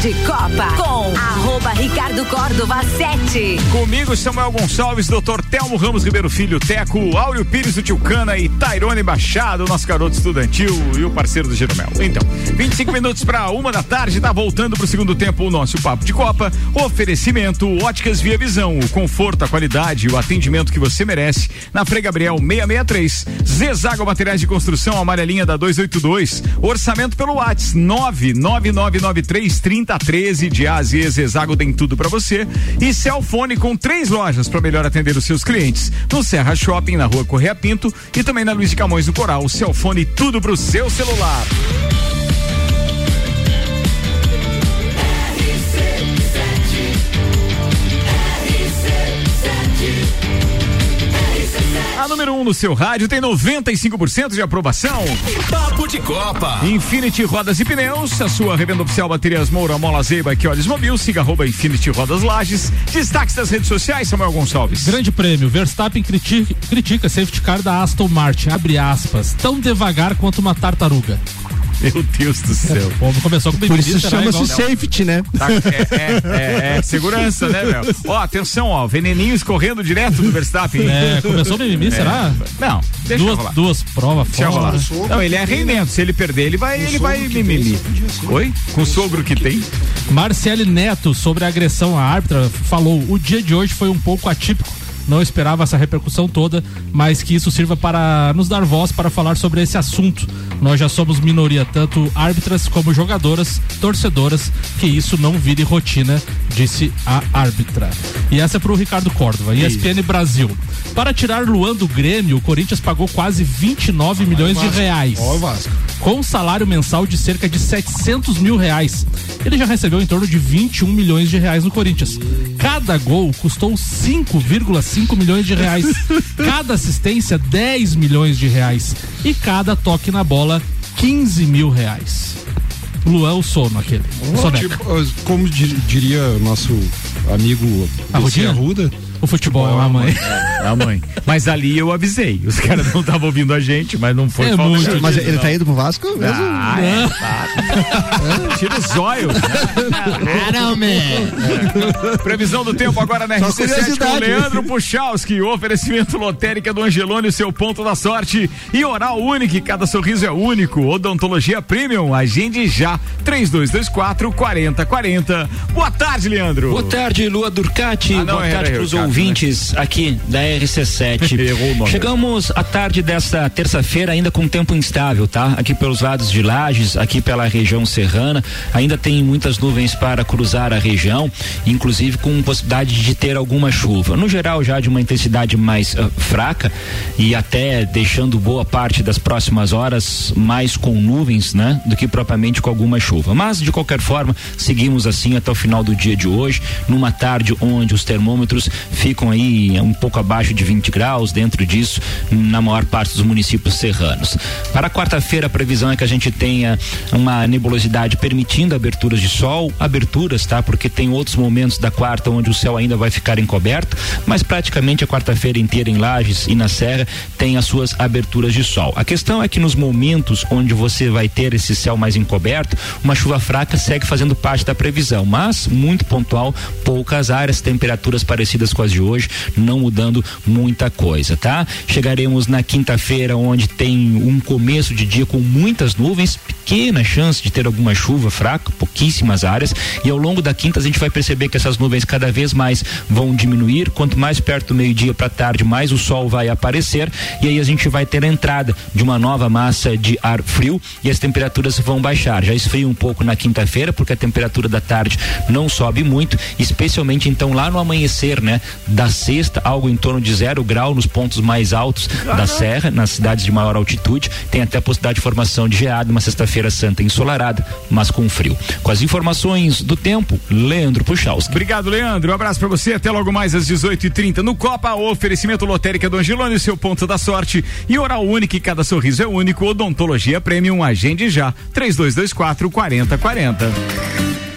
De Copa com arroba Ricardo Córdova 7. Comigo Samuel Gonçalves, doutor Telmo Ramos Ribeiro Filho, Teco, Áureo Pires do Tilcana e Tairone Machado, nosso garoto estudantil e o parceiro do Jeromel. Então, 25 minutos para uma da tarde, tá voltando pro segundo tempo o nosso Papo de Copa. Oferecimento Óticas Via Visão, o conforto, a qualidade e o atendimento que você merece na Frei Gabriel 663. Zezago Materiais de Construção, amarelinha da 282. Orçamento pelo WhatsApp 99993 30 13 de Aziz Exago tem tudo para você. E Celfone com três lojas para melhor atender os seus clientes. No Serra Shopping, na rua Correia Pinto e também na Luiz de Camões do Coral. Celfone tudo pro seu celular. Número 1 um no seu rádio tem 95% de aprovação. Papo de Copa. Infinity Rodas e Pneus, a sua revenda oficial Baterias Moura, Mola Zeiba e Olhos Mobil. Siga arroba Infinity Rodas Lages. Destaques das redes sociais, Samuel Gonçalves. Grande prêmio. Verstappen critica, critica safety car da Aston Martin. Abre aspas. Tão devagar quanto uma tartaruga. Meu Deus do céu. Bom, começou com Por isso chama-se safety, né? Tá, é, é, é, segurança, né, meu? Ó, atenção, ó, veneninho escorrendo direto do Verstappen. É, começou o mimimi, será? Não, deixa duas, rolar. duas provas Deixa fora. rolar. Não, ele é reinento. Se ele perder, ele vai, ele vai mimimi. Oi? Com o sogro que tem? Marcele Neto, sobre a agressão à árbitra, falou: o dia de hoje foi um pouco atípico. Não esperava essa repercussão toda, mas que isso sirva para nos dar voz para falar sobre esse assunto. Nós já somos minoria, tanto árbitras como jogadoras, torcedoras, que isso não vire rotina, disse a árbitra. E essa é para o Ricardo Córdova, ESPN Brasil. Para tirar Luan do Grêmio, o Corinthians pagou quase 29 milhões de reais. Ó, Vasco. Com um salário mensal de cerca de 700 mil reais. Ele já recebeu em torno de 21 milhões de reais no Corinthians. Cada gol custou 5,5 milhões de reais. Cada assistência, 10 milhões de reais. E cada toque na bola, 15 mil reais. Luan, o sono aquele. O soneca. Tipo, como di- diria nosso amigo Arruda, O futebol é uma mãe. É a mãe. Mas ali eu avisei. Os caras não estavam ouvindo a gente, mas não foi É falta muito de- Mas ele tá indo pro Vasco mesmo? Ah, é, tá. Tira o zóio. É. Previsão do tempo agora na Só RC7 com. Leandro Puchalski. Oferecimento lotérica do Angelone, o seu ponto da sorte. E Oral Único, cada sorriso é único. Odontologia Premium, agende já. 3224 4040. Boa tarde, Leandro. Boa tarde, Lua Durcati. Ah, não, Boa era tarde eu, para os cara. Ouvintes aqui da RC7. Errou o nome. Chegamos à tarde desta terça-feira ainda com tempo instável, tá? Aqui pelos lados de Lages, aqui pela região serrana, ainda tem muitas nuvens para cruzar a região, inclusive com possibilidade de ter alguma chuva. No geral, já de uma intensidade mais ah, fraca e até deixando boa parte das próximas horas mais com nuvens, né? Do que propriamente com alguma chuva. Mas, de qualquer forma, seguimos assim até o final do dia de hoje, numa tarde onde os termômetros ficam aí um pouco abaixo de 20 graus, dentro disso, na maior parte dos municípios serranos. Para quarta-feira, a previsão é que a gente tenha uma nebulosidade permitindo aberturas de sol, aberturas, tá? Porque tem outros momentos da quarta onde o céu ainda vai ficar encoberto, mas praticamente a quarta-feira inteira em Lages e na Serra tem as suas aberturas de sol. A questão é que nos momentos onde você vai ter esse céu mais encoberto, uma chuva fraca segue fazendo parte da previsão, mas muito pontual, poucas áreas, temperaturas parecidas com as de hoje, não mudando muita coisa, tá? Chegaremos na quinta-feira, onde tem um começo de dia com muitas nuvens, pequena chance de ter alguma chuva fraca, pouquíssimas áreas, e ao longo da quinta a gente vai perceber que essas nuvens cada vez mais vão diminuir, quanto mais perto do meio-dia para tarde, mais o sol vai aparecer, e aí a gente vai ter a entrada de uma nova massa de ar frio e as temperaturas vão baixar. Já esfria um pouco na quinta-feira, porque a temperatura da tarde não sobe muito, especialmente então lá no amanhecer, né? Da sexta, algo em torno de zero grau nos pontos mais altos da serra, nas cidades de maior altitude. Tem até a possibilidade de formação de geada, uma sexta-feira santa ensolarada, mas com frio. Com as informações do tempo, Leandro Puchalski. Obrigado, Leandro. Um abraço pra você. Até logo mais às 18h30 no Copa. Oferecimento Lotérica do Angelone, seu ponto da sorte. E Oral Único, cada sorriso é único. Odontologia Premium. Agende já. 3224 4040.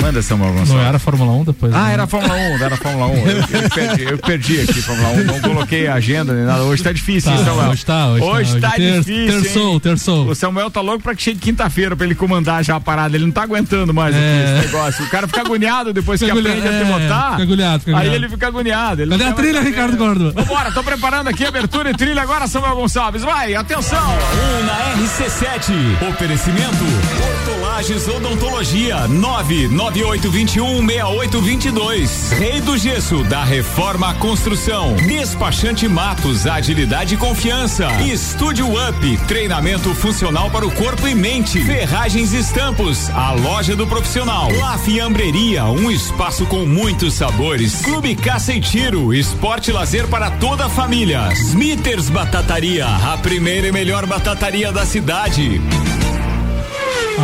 Manda Samuel Gonçalves. Não era Fórmula 1 depois? Ah, né? era Fórmula 1, era Fórmula 1. Eu, eu perdi, eu perdi aqui Fórmula 1, não coloquei a agenda nem nada. Hoje tá difícil, Tá, hein, Samuel? hoje tá, hoje tá, tá hoje ter- difícil. terçou, terçou. O Samuel tá louco pra que chegue quinta-feira pra ele comandar já a parada. Ele não tá aguentando mais É. esse negócio. O cara fica agoniado depois Fica que aprende a é, pilotar. fica agulhado, fica Aí ele fica agoniado. Ele Cadê não a trilha, Ricardo. Gordo? Vambora, tô preparando aqui a abertura e trilha agora, Samuel Gonçalves. Vai, atenção! Um na RC7. Oferecimento. Hortolagens Odontologia. 998216822. Rei do Gesso da Reforma Construção. Despachante Matos. Agilidade e confiança. Estúdio Up. Treinamento funcional para o corpo e mente. Ferragens e Estampos. A loja do profissional. La Fiambreria. Um espaço com muitos sabores. Clube Caça e Tiro. Esporte e lazer para toda a família. Smithers Batataria. A primeira e melhor batataria da cidade.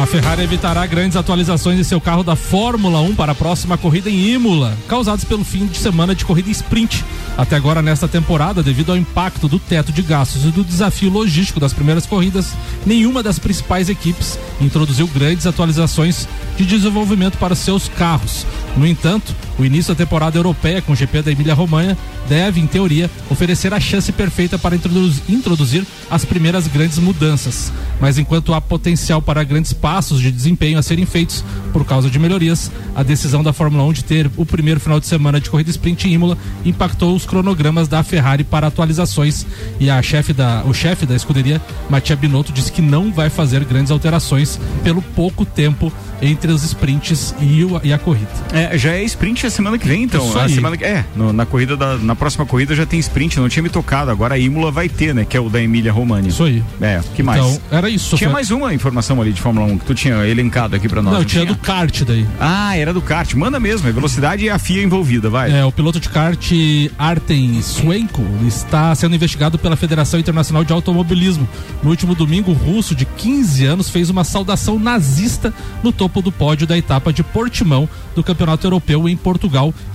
A Ferrari evitará grandes atualizações em seu carro da Fórmula 1 para a próxima corrida em Imola, causadas pelo fim de semana de corrida sprint. Até agora, nesta temporada, devido ao impacto do teto de gastos e do desafio logístico das primeiras corridas, nenhuma das principais equipes introduziu grandes atualizações de desenvolvimento para seus carros. No entanto, o início da temporada europeia com o GP da Emília-Romanha deve, em teoria, oferecer a chance perfeita para introduz- introduzir as primeiras grandes mudanças. Mas enquanto há potencial para grandes passos de desempenho a serem feitos por causa de melhorias, a decisão da Fórmula 1 de ter o primeiro final de semana de corrida sprint em Imola impactou os cronogramas da Ferrari para atualizações e a chefe da, o chefe da escuderia, Mattia Binotto, disse que não vai fazer grandes alterações pelo pouco tempo entre os sprints e, o- e a corrida. É, já é sprint a semana que vem, então. A aí. semana que, é, no- na corrida da, na próxima corrida já tem sprint, não tinha me tocado. Agora a Imola vai ter, né? Que é o da Emília România. Isso aí. É, que mais? Então, era isso. Tinha Foi- mais uma informação ali de Fórmula 1 que tu tinha elencado aqui pra nós. Não, tinha do kart daí. Ah, era do kart. Manda mesmo, é velocidade e a FIA envolvida, vai. É, o piloto de kart Artem Swenko está sendo investigado pela Federação Internacional de Automobilismo. No último domingo, o russo de 15 anos fez uma saudação nazista no topo do pódio da etapa de Portimão do Campeonato Europeu em Portugal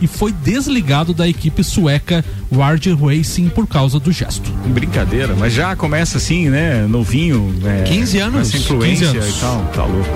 e foi desligado da equipe sueca Ward Racing por causa do gesto. Brincadeira, mas já começa assim, né? Novinho. É, 15 anos. influência 15 anos. e tal, tá louco.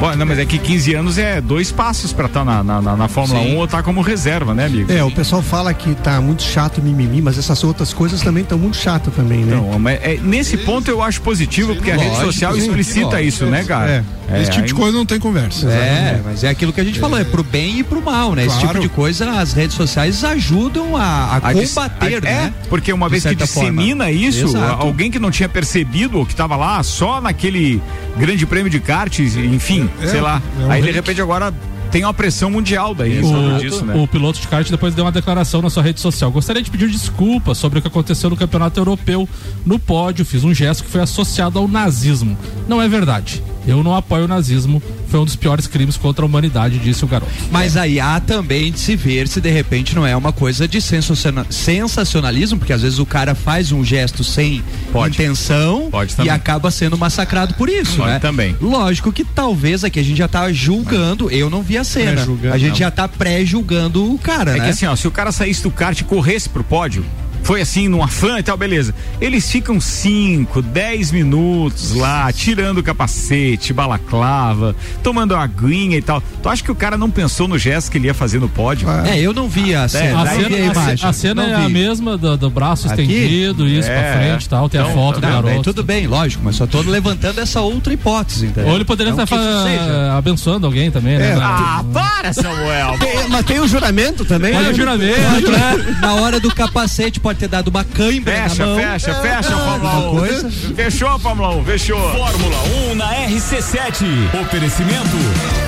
Bom, não, mas é que 15 anos é dois passos pra estar na, na, na- na Fórmula Sim. 1 ou tá como reserva, né, amigo? É, o pessoal fala que tá muito chato mimimi, mas essas outras coisas também estão muito chatas também, né? Não, mas é, nesse ponto eu acho positivo, porque a rede social explicita isso, né, cara? É. Esse tipo de coisa não tem conversa. É, mas é aquilo que a gente falou, é pro bem e pro mal, né? Esse Claro. tipo de coisa as redes sociais ajudam a, a A combater, a- é, né? porque uma De vez que dissemina forma. isso, Exato. alguém que não tinha percebido ou que estava lá só naquele grande prêmio de kart, enfim, É, sei lá. é um aí de repente agora tem uma pressão mundial daí o, disso, né? o piloto de kart depois deu uma declaração na sua rede social. Gostaria de pedir desculpas sobre o que aconteceu no campeonato europeu. No pódio, fiz um gesto que foi associado ao nazismo. Não é verdade. Eu não apoio o nazismo. Foi um dos piores crimes contra a humanidade, disse o garoto. Mas aí há também de se ver se de repente não é uma coisa de sensaciona- sensacionalismo, porque às vezes o cara faz um gesto sem intenção Pode e acaba sendo massacrado por isso, Pode né? também. Lógico que talvez aqui a gente já tá julgando, eu não vi a cena. A gente não. já tá pré-julgando o cara, É né? que assim, ó, se o cara saísse do kart e corresse pro pódio, foi assim, num afã e tal, beleza. Eles ficam 5, 10 minutos lá, tirando o capacete, balaclava, tomando aguinha e tal. Tu acha que o cara não pensou no gesto que ele ia fazer no pódio? É, eu não vi a cena. A não cena, a a imagem. a cena Não é a vi. mesma do, do braço Aqui? estendido, isso É, pra frente e tal. Tem a então, foto do tá, garoto. bem, tudo bem, lógico, mas só tô levantando essa outra hipótese, entendeu? Ou ele poderia Não estar fa- seja. abençoando alguém também, né? É, Na- Ah, para, Samuel! Tem- mas tem o juramento também? Olha né? o juramento, né? Na hora do capacete pode ter dado uma cãibra Fecha, na mão. fecha, fecha, alguma Fórmula 1. coisa. Fechou, Fórmula 1, fechou. Fórmula 1 na RC7. Oferecimento.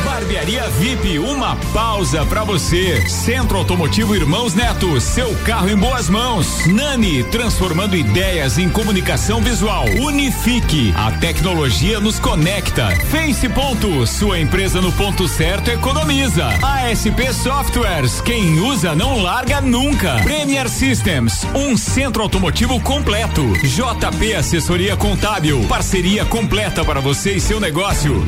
Barbearia VIP, uma pausa pra você. Centro Automotivo Irmãos Neto, seu carro em boas mãos. Nani, transformando ideias em comunicação visual. Unifique, a tecnologia nos conecta. Face Ponto, sua empresa no ponto certo economiza. ASP Softwares, quem usa não larga nunca. Premier Systems, um centro automotivo completo. JP Assessoria Contábil, parceria completa para você e seu negócio.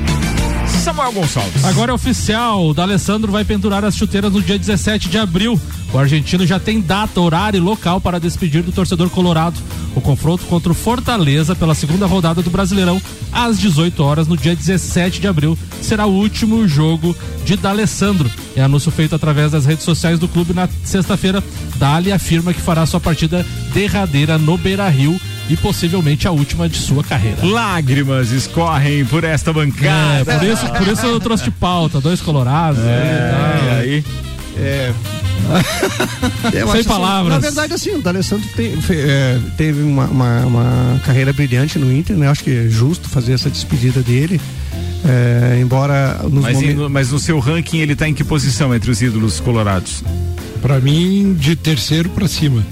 Samuel Gonçalves. Agora é oficial, o D'Alessandro vai pendurar as chuteiras no dia 17 de abril. O argentino já tem data, horário e local para despedir do torcedor colorado. O confronto contra o Fortaleza pela segunda rodada do Brasileirão, às 18 horas, no dia 17 de abril, será o último jogo de D'Alessandro. É anúncio feito através das redes sociais do clube na sexta-feira. Dali afirma que fará sua partida derradeira no Beira-Rio e possivelmente a última de sua carreira. Lágrimas escorrem por esta bancada. É, por isso, por isso eu trouxe de pauta, dois colorados. É, né, e aí? É. Eu Sem acho palavras. Assim, na verdade, assim, o D'Alessandro te- é, teve uma, uma, uma carreira brilhante no Inter, né? Acho que é justo fazer essa despedida dele. É, embora nos Mas, momentos. no, mas no seu ranking ele tá em que posição entre os ídolos colorados? Pra mim, de terceiro pra cima.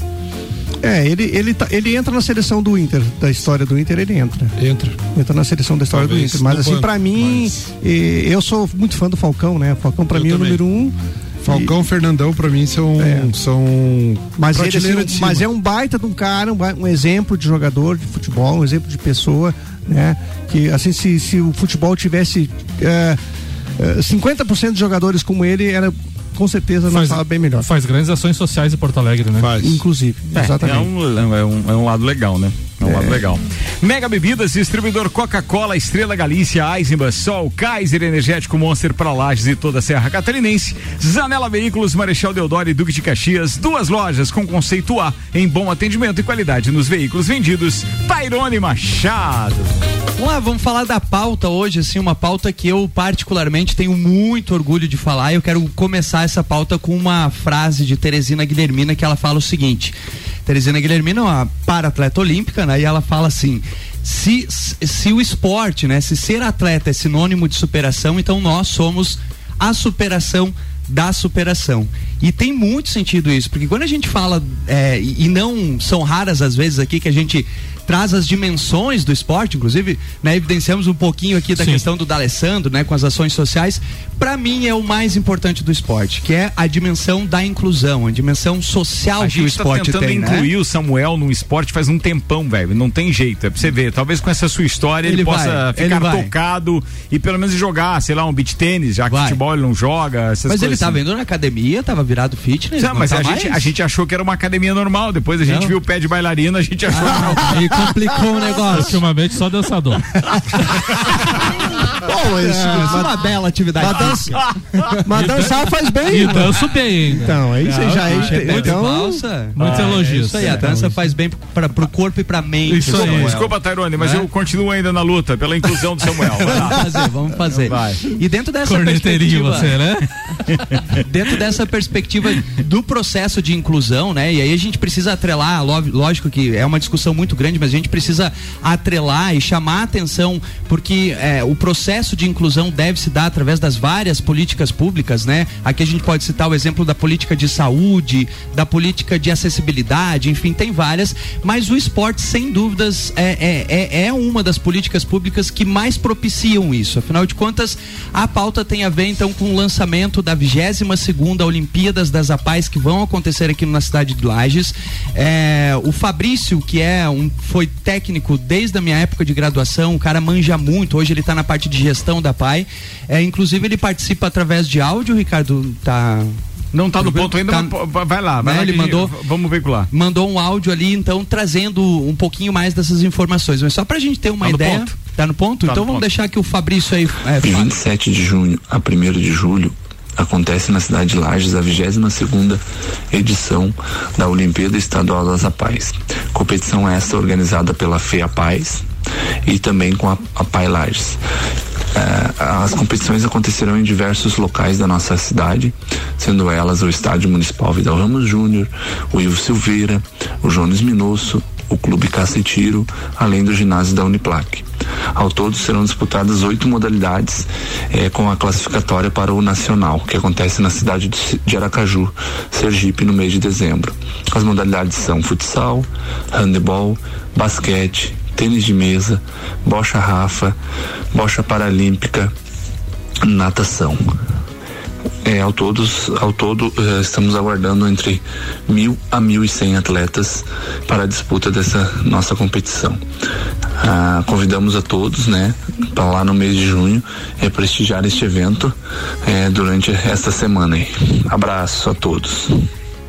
É, ele, ele, tá- ele entra na seleção do Inter, da história do Inter, ele entra. Entra. Entra na seleção da história Talvez do Inter. Mas assim, pra mim, eh, eu sou muito fã do Falcão, né? Falcão pra Eu mim é o também. número um. Falcão, Fernandão, pra mim, são. são Mas, ele, assim, mas é um baita de um cara, um, um exemplo de jogador de futebol, um exemplo de pessoa, né? Que assim, se, se o futebol tivesse eh, eh, 50% de jogadores como ele, era com certeza não estava bem melhor. Faz grandes ações sociais em Porto Alegre, né? Faz. Inclusive, É, exatamente. É um, é, um, é um lado legal, né? É um lado legal. Mega Bebidas, distribuidor Coca-Cola, Estrela Galícia, Eisenbahn, Sol, Kaiser Energético Monster para Lages e toda a Serra Catarinense. Zanela Veículos, Marechal Deodoro e Duque de Caxias. Duas lojas com conceito A em bom atendimento e qualidade nos veículos vendidos. Tairone Machado. Vamos lá, vamos falar da pauta hoje, assim, uma pauta que eu particularmente tenho muito orgulho de falar. Eu quero começar essa pauta com uma frase de Teresina Guilhermina que ela fala o seguinte: Teresina Guilhermina é uma para-atleta olímpica, né? E ela fala assim: se, se o esporte, né, se ser atleta é sinônimo de superação, então nós somos a superação da superação. E tem muito sentido isso, porque quando a gente fala, é, e e não são raras as vezes aqui que a gente traz as dimensões do esporte, inclusive, né, evidenciamos um pouquinho aqui da Sim. questão do D'Alessandro, né, com as ações sociais, para mim é o mais importante do esporte, que é a dimensão da inclusão, a dimensão social A que o gente tá esporte tentando tem, né? incluir o Samuel no esporte faz um tempão, velho. Não tem jeito. É pra você ver. Talvez com essa sua história ele, Ele possa vai, ficar ele tocado e pelo menos jogar, sei lá, um beach tênis, já que Vai. futebol ele não joga. Essas Mas ele tava assim. indo na academia, tava virado fitness, Não, mas tá a, gente, mais? a gente achou que era uma academia normal. Depois a gente Não. viu o pé de bailarina, a gente achou que não. Complicou o negócio. Ultimamente só dançador. Bom, isso, É, uma bela atividade. Mas, dança, mas dançar faz bem. E né? danço bem ainda. Então, aí você já Puxa, é. Então, valsa. Muitos Ah, elogios. é Isso aí, a dança faz bem para pro corpo e pra mente. Isso aí. Samuel. Desculpa, Tairone, mas Né? eu continuo ainda na luta pela inclusão do Samuel. Vamos fazer, vamos fazer. Vai. E dentro dessa perspectiva, você, né? dentro dessa perspectiva do processo de inclusão, né? E aí a gente precisa atrelar, lógico que é uma discussão muito grande, mas gente precisa atrelar e chamar a atenção, porque é, o processo de inclusão deve se dar através das várias políticas públicas, né? Aqui a gente pode citar o exemplo da política de saúde, da política de acessibilidade, enfim, tem várias, mas o esporte, sem dúvidas, é, é, é, é uma das políticas públicas que mais propiciam isso. Afinal de contas, a pauta tem a ver então com o lançamento da 22 segunda Olimpíadas das APAES que vão acontecer aqui na cidade de Lages. É, o Fabrício, que é um, foi técnico desde a minha época de graduação, o cara manja muito, hoje ele está na parte de gestão da PAI. É, inclusive ele participa através de áudio, Ricardo, tá não tá no ponto ainda, Tá- mas vai lá, vai né, lá ele mandou Vamos veicular. mandou um áudio ali, então trazendo um pouquinho mais dessas informações. Mas só pra gente ter uma Tá no ideia. ponto? Tá no ponto? Tá então no vamos ponto. deixar que o Fabrício aí. É, De fale. 27 de junho a 1 de julho acontece na cidade de Lages a 22 segunda edição da Olimpíada Estadual das Apais. Competição esta organizada pela FEA Paz e também com a, a Pai Lages. Eh, as competições acontecerão em diversos locais da nossa cidade, sendo elas o Estádio Municipal Vidal Ramos Júnior, o Ivo Silveira, o Jones Minosso, o Clube Caça e Tiro, além do ginásio da Uniplac. Ao todo serão disputadas oito modalidades eh, com a classificatória para o Nacional, que acontece na cidade de Aracaju, Sergipe, no mês de dezembro. As modalidades são futsal, handebol, basquete, tênis de mesa, bocha rafa, bocha paralímpica, natação. É, ao, todos, ao todo, eh, estamos aguardando entre mil a mil e cem atletas para a disputa dessa nossa competição. Ah, convidamos a todos, né, para lá no mês de junho, eh, prestigiar este evento eh, durante esta semana. Abraço a todos.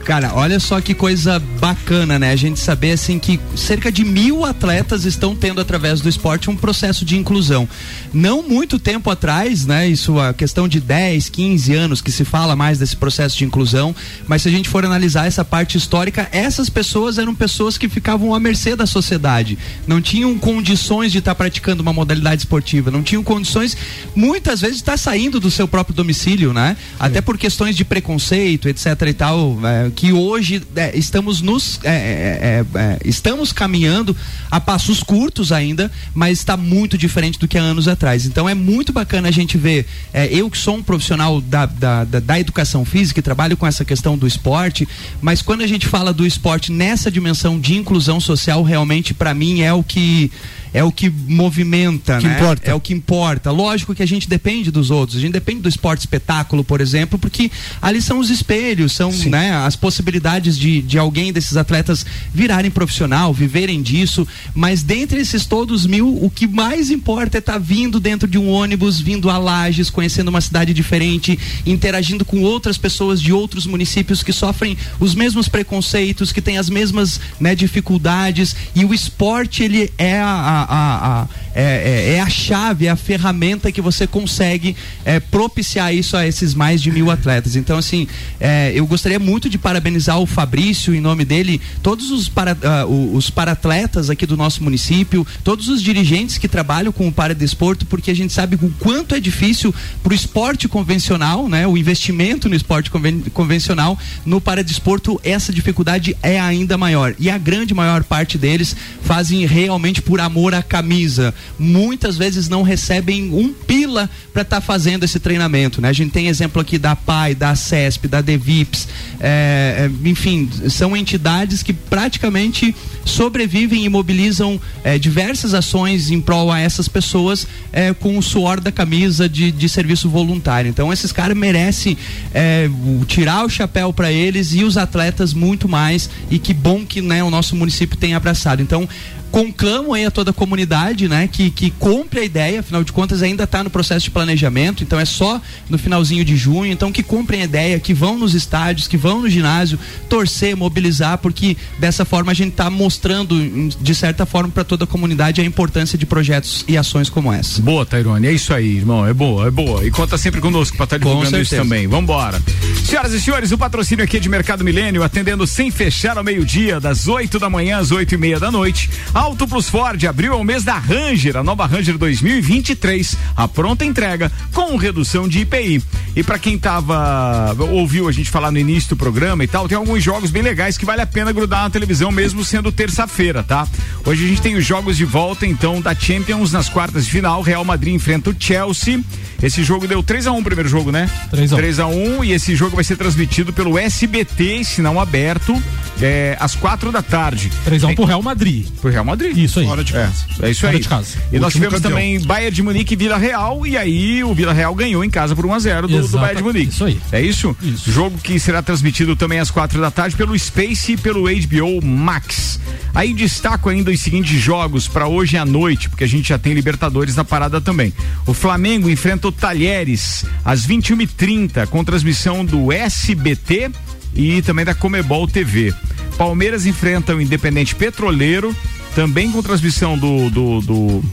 Cara, olha só que coisa bacana, né? A gente saber assim que cerca de mil atletas estão tendo através do esporte um processo de inclusão. Não muito tempo atrás, né? Isso a questão de 10, 15 anos que se fala mais desse processo de inclusão, mas se a gente for analisar essa parte histórica, essas pessoas eram pessoas que ficavam à mercê da sociedade, não tinham condições de estar praticando uma modalidade esportiva, não tinham condições muitas vezes de estar saindo do seu próprio domicílio, né? Até por questões de preconceito, etc e tal, é, que hoje é, estamos nos é, é, é, é, estamos caminhando a passos curtos ainda, mas está muito diferente do que há anos atrás. Então é muito bacana a gente ver. é, eu que sou um profissional da, da, da, da educação física e trabalho com essa questão do esporte, mas quando a gente fala do esporte nessa dimensão de inclusão social, realmente para mim é o que é o que movimenta, Que né? importa. É o que importa. Lógico que a gente depende dos outros. A gente depende do esporte espetáculo, por exemplo, porque ali são os espelhos, são né, as possibilidades de, de alguém desses atletas virarem profissional, viverem disso. Mas dentre esses todos mil, o que mais importa é estar vindo dentro de um ônibus, vindo a Lages, conhecendo uma cidade diferente, interagindo com outras pessoas de outros municípios que sofrem os mesmos preconceitos, que têm as mesmas né, dificuldades. E o esporte, ele é a, a- a- a- é, é- é a chave, é a ferramenta que você consegue é, propiciar isso a esses mais de mil atletas. Então, assim, é, eu gostaria muito de parabenizar o Fabrício, em nome dele, todos os, para, o- os paratletas aqui do nosso município, todos os dirigentes que trabalham com o paradesporto, porque a gente sabe o quanto é difícil para o esporte convencional, né? O investimento no esporte conven- convencional, no paradesporto, essa dificuldade é ainda maior. E a grande maior parte deles fazem realmente por amor à camisa. Muitas vezes não recebem um pila para estar fazendo esse treinamento, né? A gente tem exemplo aqui da PAI, da CESP, da Devips, é, é, enfim, são entidades que praticamente sobrevivem e mobilizam é, diversas ações em prol a essas pessoas é, com o suor da camisa de, de serviço voluntário. Então esses caras merecem é, tirar o chapéu para eles e os atletas muito mais e que bom que né, o nosso município tem abraçado. Então conclamo aí a toda a comunidade, né, que, que compre a ideia, afinal de contas ainda está no processo de planejamento, então é só no finalzinho de junho, então que comprem a ideia, que vão nos estádios, que vão no ginásio, torcer, mobilizar, porque dessa forma a gente está mostrando, de certa forma, para toda a comunidade a importância de projetos e ações como essa. Boa, Tairone, é isso aí, irmão, é boa, é boa. E conta sempre conosco pra estar divulgando isso também. Vambora. Senhoras e senhores, o patrocínio aqui é de Mercado Milênio, atendendo sem fechar ao meio-dia, das 8 da manhã às 8 e meia da noite. Auto Plus Ford abriu ao mês da Ranger, a nova Ranger 2023, a pronta entrega com redução de IPI. E para quem tava ouviu a gente falar no início do programa e tal, tem alguns jogos bem legais que vale a pena grudar na televisão mesmo sendo terça-feira, tá? Hoje a gente tem os jogos de volta então da Champions nas quartas de final, Real Madrid enfrenta o Chelsea. Esse jogo deu 3 a 1 o primeiro jogo, né? 3 a 1. 3 a 1 e esse jogo vai ser transmitido pelo SBT, sinal aberto, é, às quatro da tarde. 3 a 1 pro Real Madrid. Pro Real Madrid. Isso aí. Fora de É, casa. é isso Fora aí. de casa. E nós Último tivemos campeão. também Bayern de Munique e Vila Real, e aí o Vila Real ganhou em casa por 1 a 0 do, do Bayern de Munique. isso aí. É isso? Jogo que será transmitido também às quatro da tarde pelo Space e pelo HBO Max. Aí destaco ainda os seguintes jogos para hoje à noite, porque a gente já tem Libertadores na parada também. O Flamengo enfrenta o Talheres às 21h30 com transmissão do SBT e também da Comebol TV. Palmeiras enfrenta o Independente Petroleiro, também com transmissão do, do, do,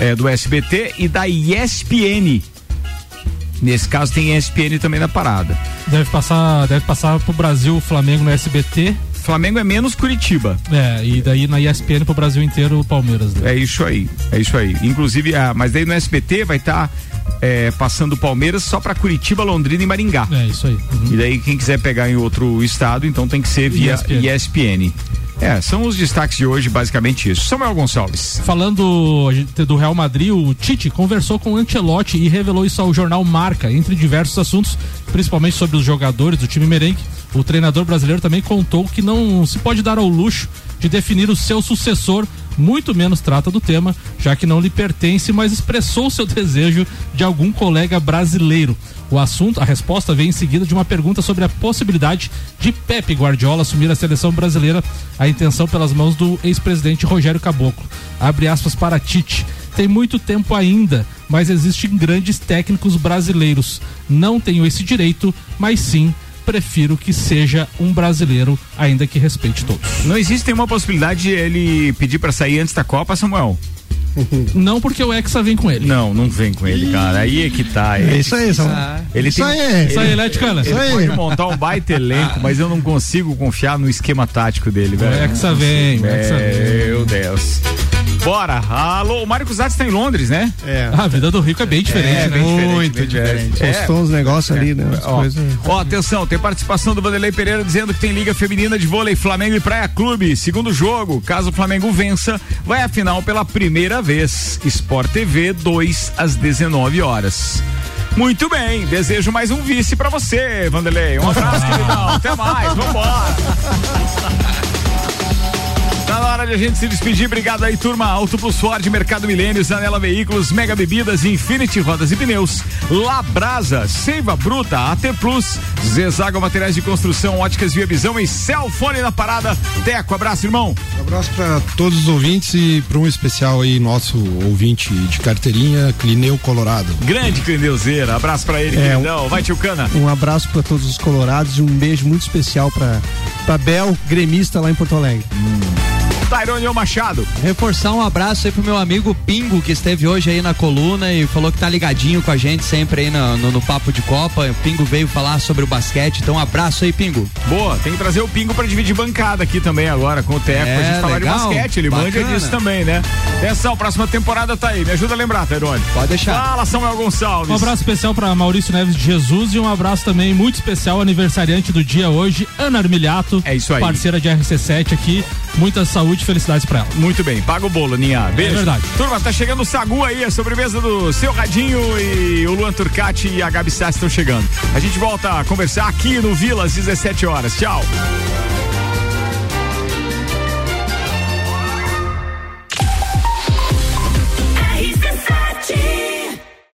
é, do SBT e da ESPN. Nesse caso tem ESPN também na parada. Deve passar, deve passar pro Brasil o Flamengo no SBT. Flamengo é menos Curitiba. É, e daí na ESPN pro Brasil inteiro o Palmeiras. né? É isso aí, é isso aí. Inclusive, ah, mas daí no SBT vai estar passando o Palmeiras só para Curitiba, Londrina e Maringá. É isso aí. Uhum. E daí quem quiser pegar em outro estado, então tem que ser via ESPN. ESPN. É, são os destaques de hoje, basicamente isso. Samuel Gonçalves. Falando do Real Madrid, o Tite conversou com o Ancelotti e revelou isso ao jornal Marca, entre diversos assuntos, principalmente sobre os jogadores do time merengue. O treinador brasileiro também contou que não se pode dar ao luxo de definir o seu sucessor, muito menos trata do tema, já que não lhe pertence, mas expressou seu desejo de algum colega brasileiro. O assunto, a resposta vem em seguida de uma pergunta sobre a possibilidade de Pepe Guardiola assumir a seleção brasileira, a intenção pelas mãos do ex-presidente Rogério Caboclo. Abre aspas para Tite. Tem muito tempo ainda, mas existem grandes técnicos brasileiros. Não tenho esse direito, mas sim prefiro que seja um brasileiro, ainda que respeite todos. Não existe nenhuma possibilidade de ele pedir para sair antes da Copa, Samuel? Não porque o Hexa vem com ele. Não, não vem com ele, cara. Aí é que tá. É isso aí, Samuel. Ele Isso tem, aí. Isso aí. Ele Isso aí. pode montar um baita elenco, mas eu não consigo confiar no esquema tático dele, velho. Hexa vem, o Hexa vem. Meu Deus. Bora. Alô, o Mário Cusatz está em Londres, né? É. A vida do rico é bem diferente, É, né? bem diferente, Muito bem diferente. É. Postou uns negócios ali, né? As Ó, coisas. ó, atenção, tem participação do Vanderlei Pereira dizendo que tem Liga Feminina de Vôlei Flamengo e Praia Clube. Segundo jogo, caso o Flamengo vença, vai à final pela primeira vez. Sport TV, 2 às 19 horas. Muito bem, desejo mais um vice pra você, Vanderlei. Um abraço, queridão. Até mais, vambora. Tá na hora de a gente se despedir. Obrigado aí, turma. Auto Plus Ford, Mercado Milênio, Zanela Veículos, Mega Bebidas, Infinity Rodas e Pneus, Labrasa, Seiva Bruta, AT Plus, Zezago Materiais de Construção, Óticas Via Visão e Celfone na parada. Teco, abraço, irmão. Um abraço para todos os ouvintes e para um especial aí, nosso ouvinte de carteirinha, Clineu Colorado. Grande Clendeuzeira. Abraço pra ele, É, queridão. Vai, tio Cana. Um abraço para todos os colorados e um beijo muito especial para para Bel, gremista lá em Porto Alegre. Tairone Machado. Reforçar um abraço aí pro meu amigo Pingo, que esteve hoje aí na coluna e falou que tá ligadinho com a gente sempre aí no, no, no Papo de Copa. O Pingo veio falar sobre o basquete, então um abraço aí, Pingo. Boa, tem que trazer o Pingo pra dividir bancada aqui também agora com o Teco, É, pra gente falar legal, de basquete. Ele manja bacana. disso também, né? Atenção, próxima temporada tá aí. Me ajuda a lembrar, Tairone. Pode deixar. Fala, Samuel Gonçalves. Um abraço especial para Maurício Neves de Jesus e um abraço também muito especial aniversariante do dia hoje, Ana Armiliato. É isso aí. Parceira de RC7 aqui. Muita saúde e felicidades para ela. Muito bem, paga o bolo, Ninha. Beijo. É verdade. Turma, tá chegando o Sagu aí, a sobremesa do seu Radinho e o Luan Turcati e a Gabi Sassi estão chegando. A gente volta a conversar aqui no Vila às 17 horas. Tchau.